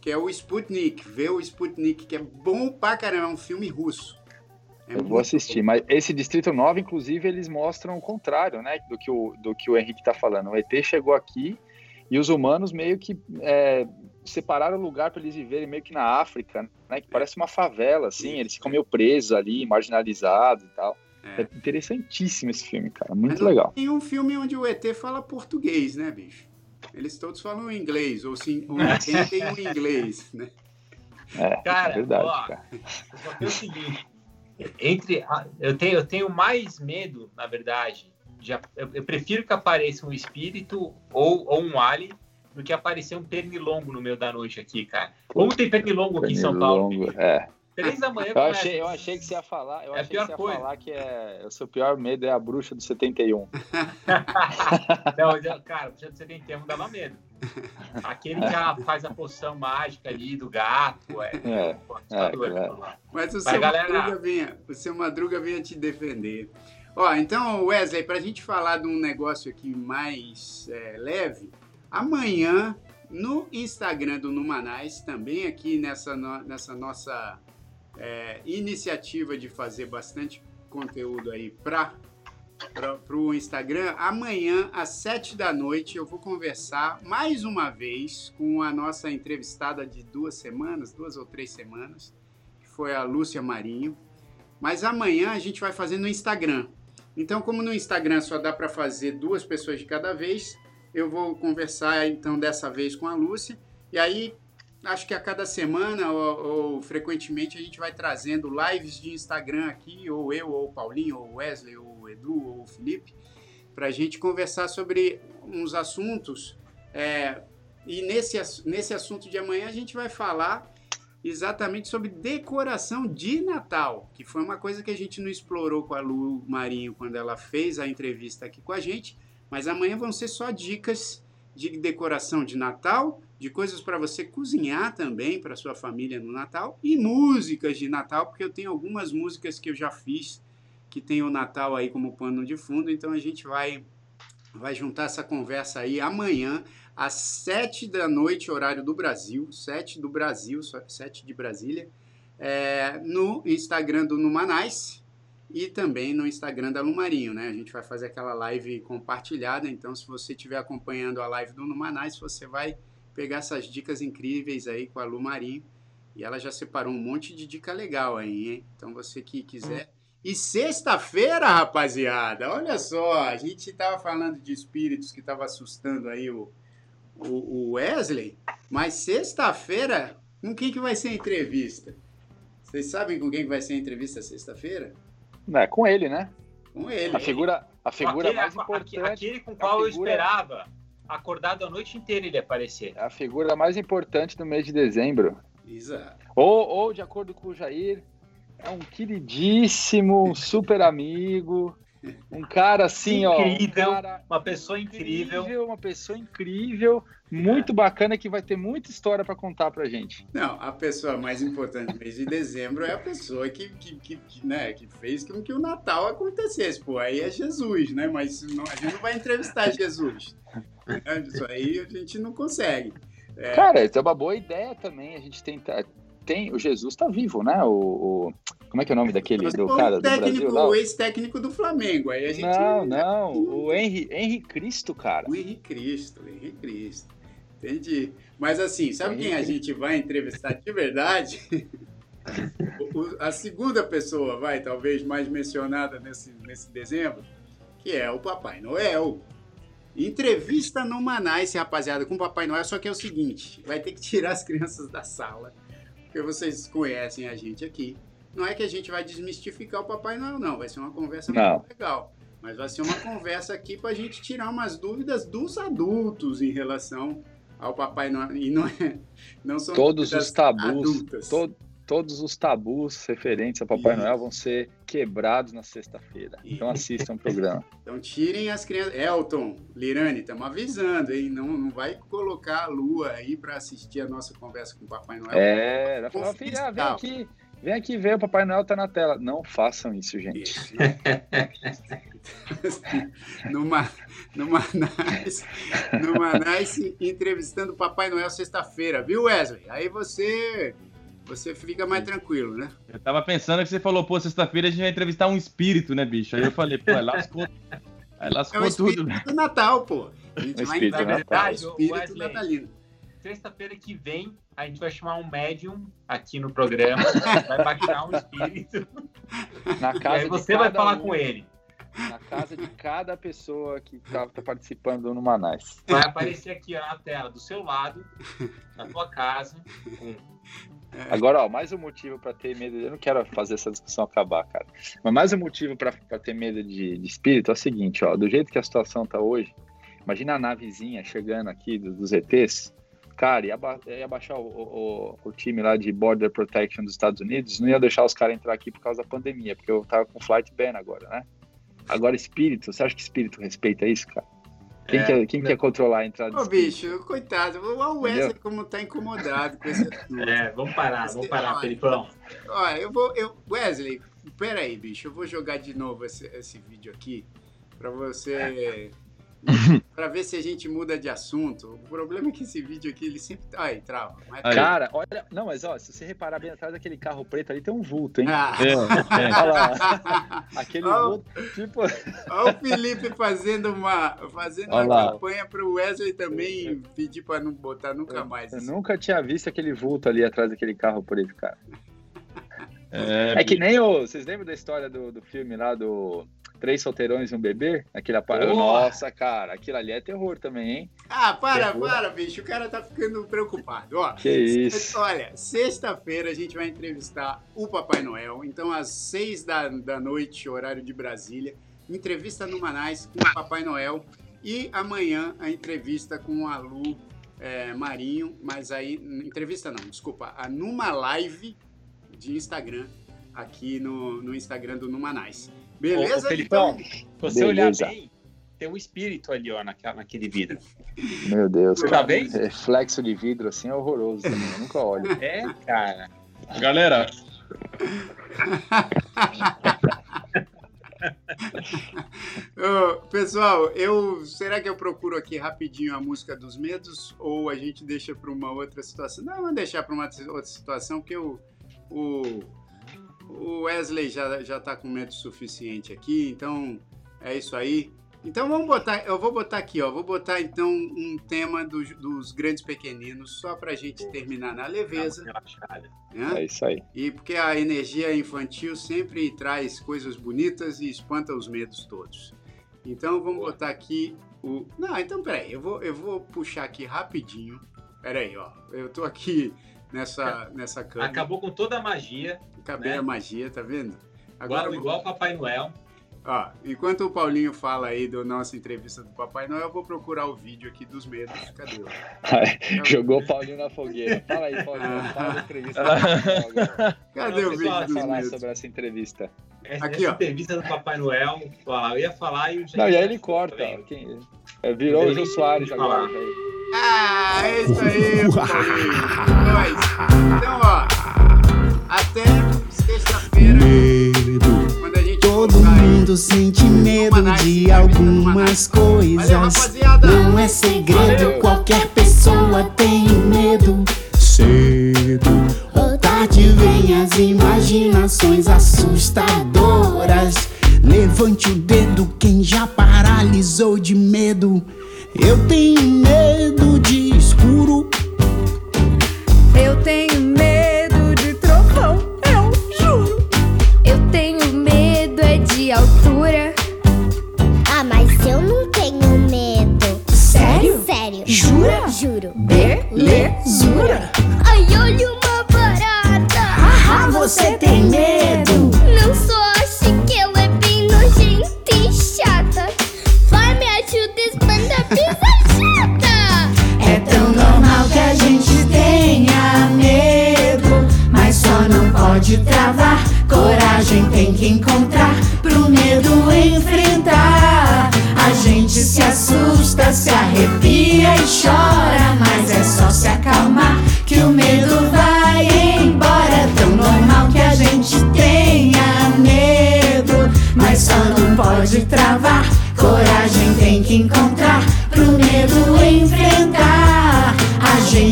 que é o Sputnik. Vê o Sputnik, que é bom pra caramba, é um filme russo. É Eu vou assistir, mas esse Distrito 9, inclusive, eles mostram o contrário, né? Do que o, do que o Henrique tá falando. O ET chegou aqui e os humanos meio que é, separaram o lugar para eles viverem meio que na África, né? Que parece uma favela, assim. Eles ficam meio presos ali, marginalizados e tal. É. É, interessantíssimo esse filme, cara. Muito legal. Tem um filme onde o ET fala português, né, bicho? Eles todos falam inglês, ou sim, ou tem um inglês, né? É, Cara, é verdade, ó, cara. Só que é o seguinte, entre a- eu tenho eu tenho mais medo, na verdade, de, eu, eu prefiro que apareça um espírito ou, ou um alien do que aparecer um pernilongo no meio da noite aqui, cara. Como tem pernilongo aqui em São Paulo? Pernilongo, É. Três da manhã Eu começa. achei, eu achei que você ia falar, eu É a achei que você ia coisa. falar que é, o seu pior medo é a bruxa do 71. Não, eu- cara, o você tem tempo dava medo. Aquele que ela faz a poção mágica ali do gato, é. É, pô, é, lá. Mas o Mas, seu, galera- Madruga vinha, o seu Madruga vinha te defender. Ó, então, Wesley, pra gente falar de um negócio aqui mais é, leve, amanhã no Instagram do Numanais, também aqui nessa, no- nessa nossa é, iniciativa de fazer bastante conteúdo aí para o Instagram, amanhã às sete da noite eu vou conversar mais uma vez com a nossa entrevistada de duas semanas, duas ou três semanas, que foi a Lúcia Marinho. Mas amanhã a gente vai fazer no Instagram. Então, como no Instagram só dá para fazer duas pessoas de cada vez, eu vou conversar então dessa vez com a Lúcia. E aí, acho que a cada semana ou, ou frequentemente a gente vai trazendo lives de Instagram aqui, ou eu, ou o Paulinho, ou o Wesley, ou o Edu, ou o Felipe, para a gente conversar sobre uns assuntos. é, e nesse, nesse assunto de amanhã a gente vai falar exatamente sobre decoração de Natal, que foi uma coisa que a gente não explorou com a Lu Marinho quando ela fez a entrevista aqui com a gente, mas amanhã vão ser só dicas de decoração de Natal, de coisas para você cozinhar também para sua família no Natal e músicas de Natal, porque eu tenho algumas músicas que eu já fiz que tem o Natal aí como pano de fundo, então a gente vai vai juntar essa conversa aí amanhã, às 7 da noite, horário do Brasil, 7 do Brasil, 7 de Brasília, é, no Instagram do Numanais e também no Instagram da Lumarinho, né? A gente vai fazer aquela live compartilhada, então se você estiver acompanhando a live do Numanais, você vai pegar essas dicas incríveis aí com a Lumarinho. E ela já separou um monte de dica legal aí, hein? Então você que quiser. E sexta-feira, rapaziada, olha só, a gente tava falando de espíritos que tava assustando aí o, o, o Wesley, mas sexta-feira, com quem que vai ser a entrevista? Vocês sabem com quem que vai ser a entrevista sexta-feira? É, com ele, né? Com ele. A figura, a figura aquele, mais importante. Aquele com o qual eu figura- esperava, acordado a noite inteira ele aparecer. A figura mais importante do mês de dezembro. Exato. Ou, ou de acordo com o Jair, é um queridíssimo, um super amigo, um cara assim, ó. Um Incrível, cara Uma pessoa incrível. uma pessoa incrível, muito bacana que vai ter muita história pra contar pra gente. Não, a pessoa mais importante do mês de dezembro é a pessoa que, que, que, que, né, que fez com que o Natal acontecesse. Pô, aí é Jesus, né? Mas não- a gente não vai entrevistar Jesus. Né? Isso aí a gente não consegue. É, Cara, isso é uma boa ideia também. A gente tenta. Tem, o Jesus tá vivo, né? O, o- como é que é o nome daquele do cara do Brasil? lá? o ex-técnico do Flamengo. Aí a gente. Não, não. O Henry, Henry Cristo, cara. O Henrique Cristo, o Henrique Cristo. Entendi. Mas assim, sabe quem a gente vai entrevistar de verdade? O- a segunda pessoa, vai, talvez mais mencionada nesse, nesse dezembro, que é o Papai Noel. Entrevista no Manaus, rapaziada, com o Papai Noel, só que é o seguinte, vai ter que tirar as crianças da sala, porque vocês conhecem a gente aqui. Não é que a gente vai desmistificar o Papai Noel, não, vai ser uma conversa Não. muito legal. Mas vai ser uma conversa aqui para a gente tirar umas dúvidas dos adultos em relação ao Papai Noel. E não, é, não são Todos os tabus, adultas. to- todos os tabus referentes ao Papai Isso. Noel vão ser quebrados na sexta-feira. Então assistam o programa. Então tirem as crianças. Elton, Lirane, estamos avisando, hein? Não, não vai colocar a lua aí para assistir a nossa conversa com o Papai Noel. É, vai falar, filha, vem aqui, vem aqui ver, o Papai Noel tá na tela. Não façam isso, gente. Isso. numa, numa nice, numa nice entrevistando o Papai Noel sexta-feira, viu, Wesley? Aí você você fica mais tranquilo, né? Eu tava pensando que você falou, pô, sexta-feira a gente vai entrevistar um espírito, né, bicho? Aí eu falei, pô, aí lascou. Aí É lascou o espírito tudo. do Natal, pô. A gente O vai espírito Natal. o espírito Wesley. natalino. Sexta-feira que vem, a gente vai chamar um médium aqui no programa, vai baixar um espírito, Na e casa aí de você vai falar um, com ele. Na casa de cada pessoa que tá, tá participando no Manais. Vai aparecer aqui ó, na tela, do seu lado, na tua casa. com- Agora, ó, mais um motivo pra ter medo. Eu não quero fazer essa discussão acabar, cara. Mas mais um motivo pra ter medo de, de espírito é o seguinte, ó. Do jeito que a situação tá hoje, imagina a navezinha chegando aqui dos, dos ETs. Cara, ia, aba- ia baixar o, o, o time lá de Border Protection dos Estados Unidos, não ia deixar os caras entrar aqui por causa da pandemia, porque eu tava com flight ban agora, né? Agora, espírito, você acha que espírito respeita isso, cara? Quem, É. quer, quem quer controlar a entrada de Ô, bicho, coitado. Olha o Wesley como tá incomodado com esse assunto. É, vamos parar, vamos parar, Felipão. Olha, eu vou. Eu, Wesley, pera aí, bicho. Eu vou jogar de novo esse, esse vídeo aqui pra você. pra ver se a gente muda de assunto. O problema é que esse vídeo aqui, ele sempre. tá Aí, trava. Mas... Aí. Cara, olha. Não, mas ó, se você reparar bem atrás daquele carro preto ali, tem um vulto, hein? Ah. É, é. Olha lá. Aquele Ó. vulto, tipo. Olha o Felipe fazendo uma, fazendo Olha uma lá. campanha pro Wesley também pedir pra não botar nunca mais. Eu nunca tinha visto aquele vulto ali atrás daquele carro preto, cara. É, É que nem o. Vocês lembram da história do, do filme lá do Três Solteirões e um Bebê? Aquele apa... Boa. Nossa, cara, aquilo ali é terror também, hein? Ah, para, Terror. para, bicho. O cara tá ficando preocupado. Ó, Que isso. Olha, sexta-feira a gente vai entrevistar o Papai Noel. Então, às seis da, da noite, horário de Brasília, entrevista no Manais com o Papai Noel. E amanhã a entrevista com a Lu é, Marinho. Mas aí, entrevista não, desculpa, a Numa Live de Instagram, aqui no, no Instagram do Numanais. Beleza? Ô, Felipão, então, Se você olhar Beleza. bem, tem um espírito ali, ó, naquela, naquele vidro. Meu Deus, Tá cara. bem? Reflexo de vidro assim é horroroso também. Eu nunca olho. É, cara. Galera, pessoal, eu será que eu procuro aqui rapidinho a música dos medos ou a gente deixa para uma outra situação? Não, vamos deixar para uma outra situação porque o, o, o Wesley já já tá com medo suficiente aqui, então é isso aí. Então vamos botar, eu vou botar aqui, ó, vou botar então um tema dos, dos grandes pequeninos só para a gente terminar na leveza. Né? É isso aí. E porque a energia infantil sempre traz coisas bonitas e espanta os medos todos. Então vamos botar aqui o. Não, então peraí, eu vou, eu vou puxar aqui rapidinho. Peraí, ó. Eu tô aqui nessa, nessa câmera. Acabou com toda a magia. Acabei né? a magia, tá vendo? Igual, eu- igual Papai Noel. Ó, enquanto o Paulinho fala aí da nossa entrevista do Papai Noel, eu vou procurar o vídeo aqui dos medos. Cadê? ó? Jogou o Paulinho na fogueira. Fala aí, Paulinho. Fala da entrevista. Cadê Cadê Não, o vídeo dos falar medos? sobre essa entrevista. Essa Aqui, ó. entrevista do Papai Noel, ó, eu ia falar e o Não, e aí ele corta. Quem- é, Virou o Jô Soares agora. velho. Ah, é isso aí, Paulinho. Então, ó, até gente Todo mundo sente medo de algumas coisas. Não é segredo, qualquer pessoa tem medo. Cedo ou tarde vem as imaginações assustadoras. Levante o dedo quem já paralisou de medo. Eu tenho medo de escuro. Eu tenho medo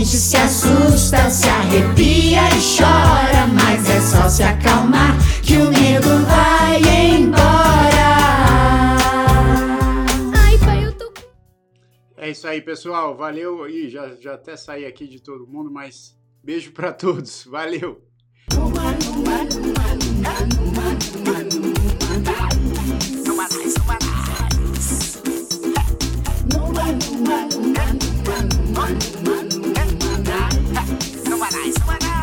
gente se assusta, se arrepia e chora, mas é só se acalmar que o medo vai embora. Ai, pai, eu tô com É isso aí, pessoal. Valeu. Ih, já, já até saí aqui de todo mundo, mas beijo pra todos. Valeu. Numa so what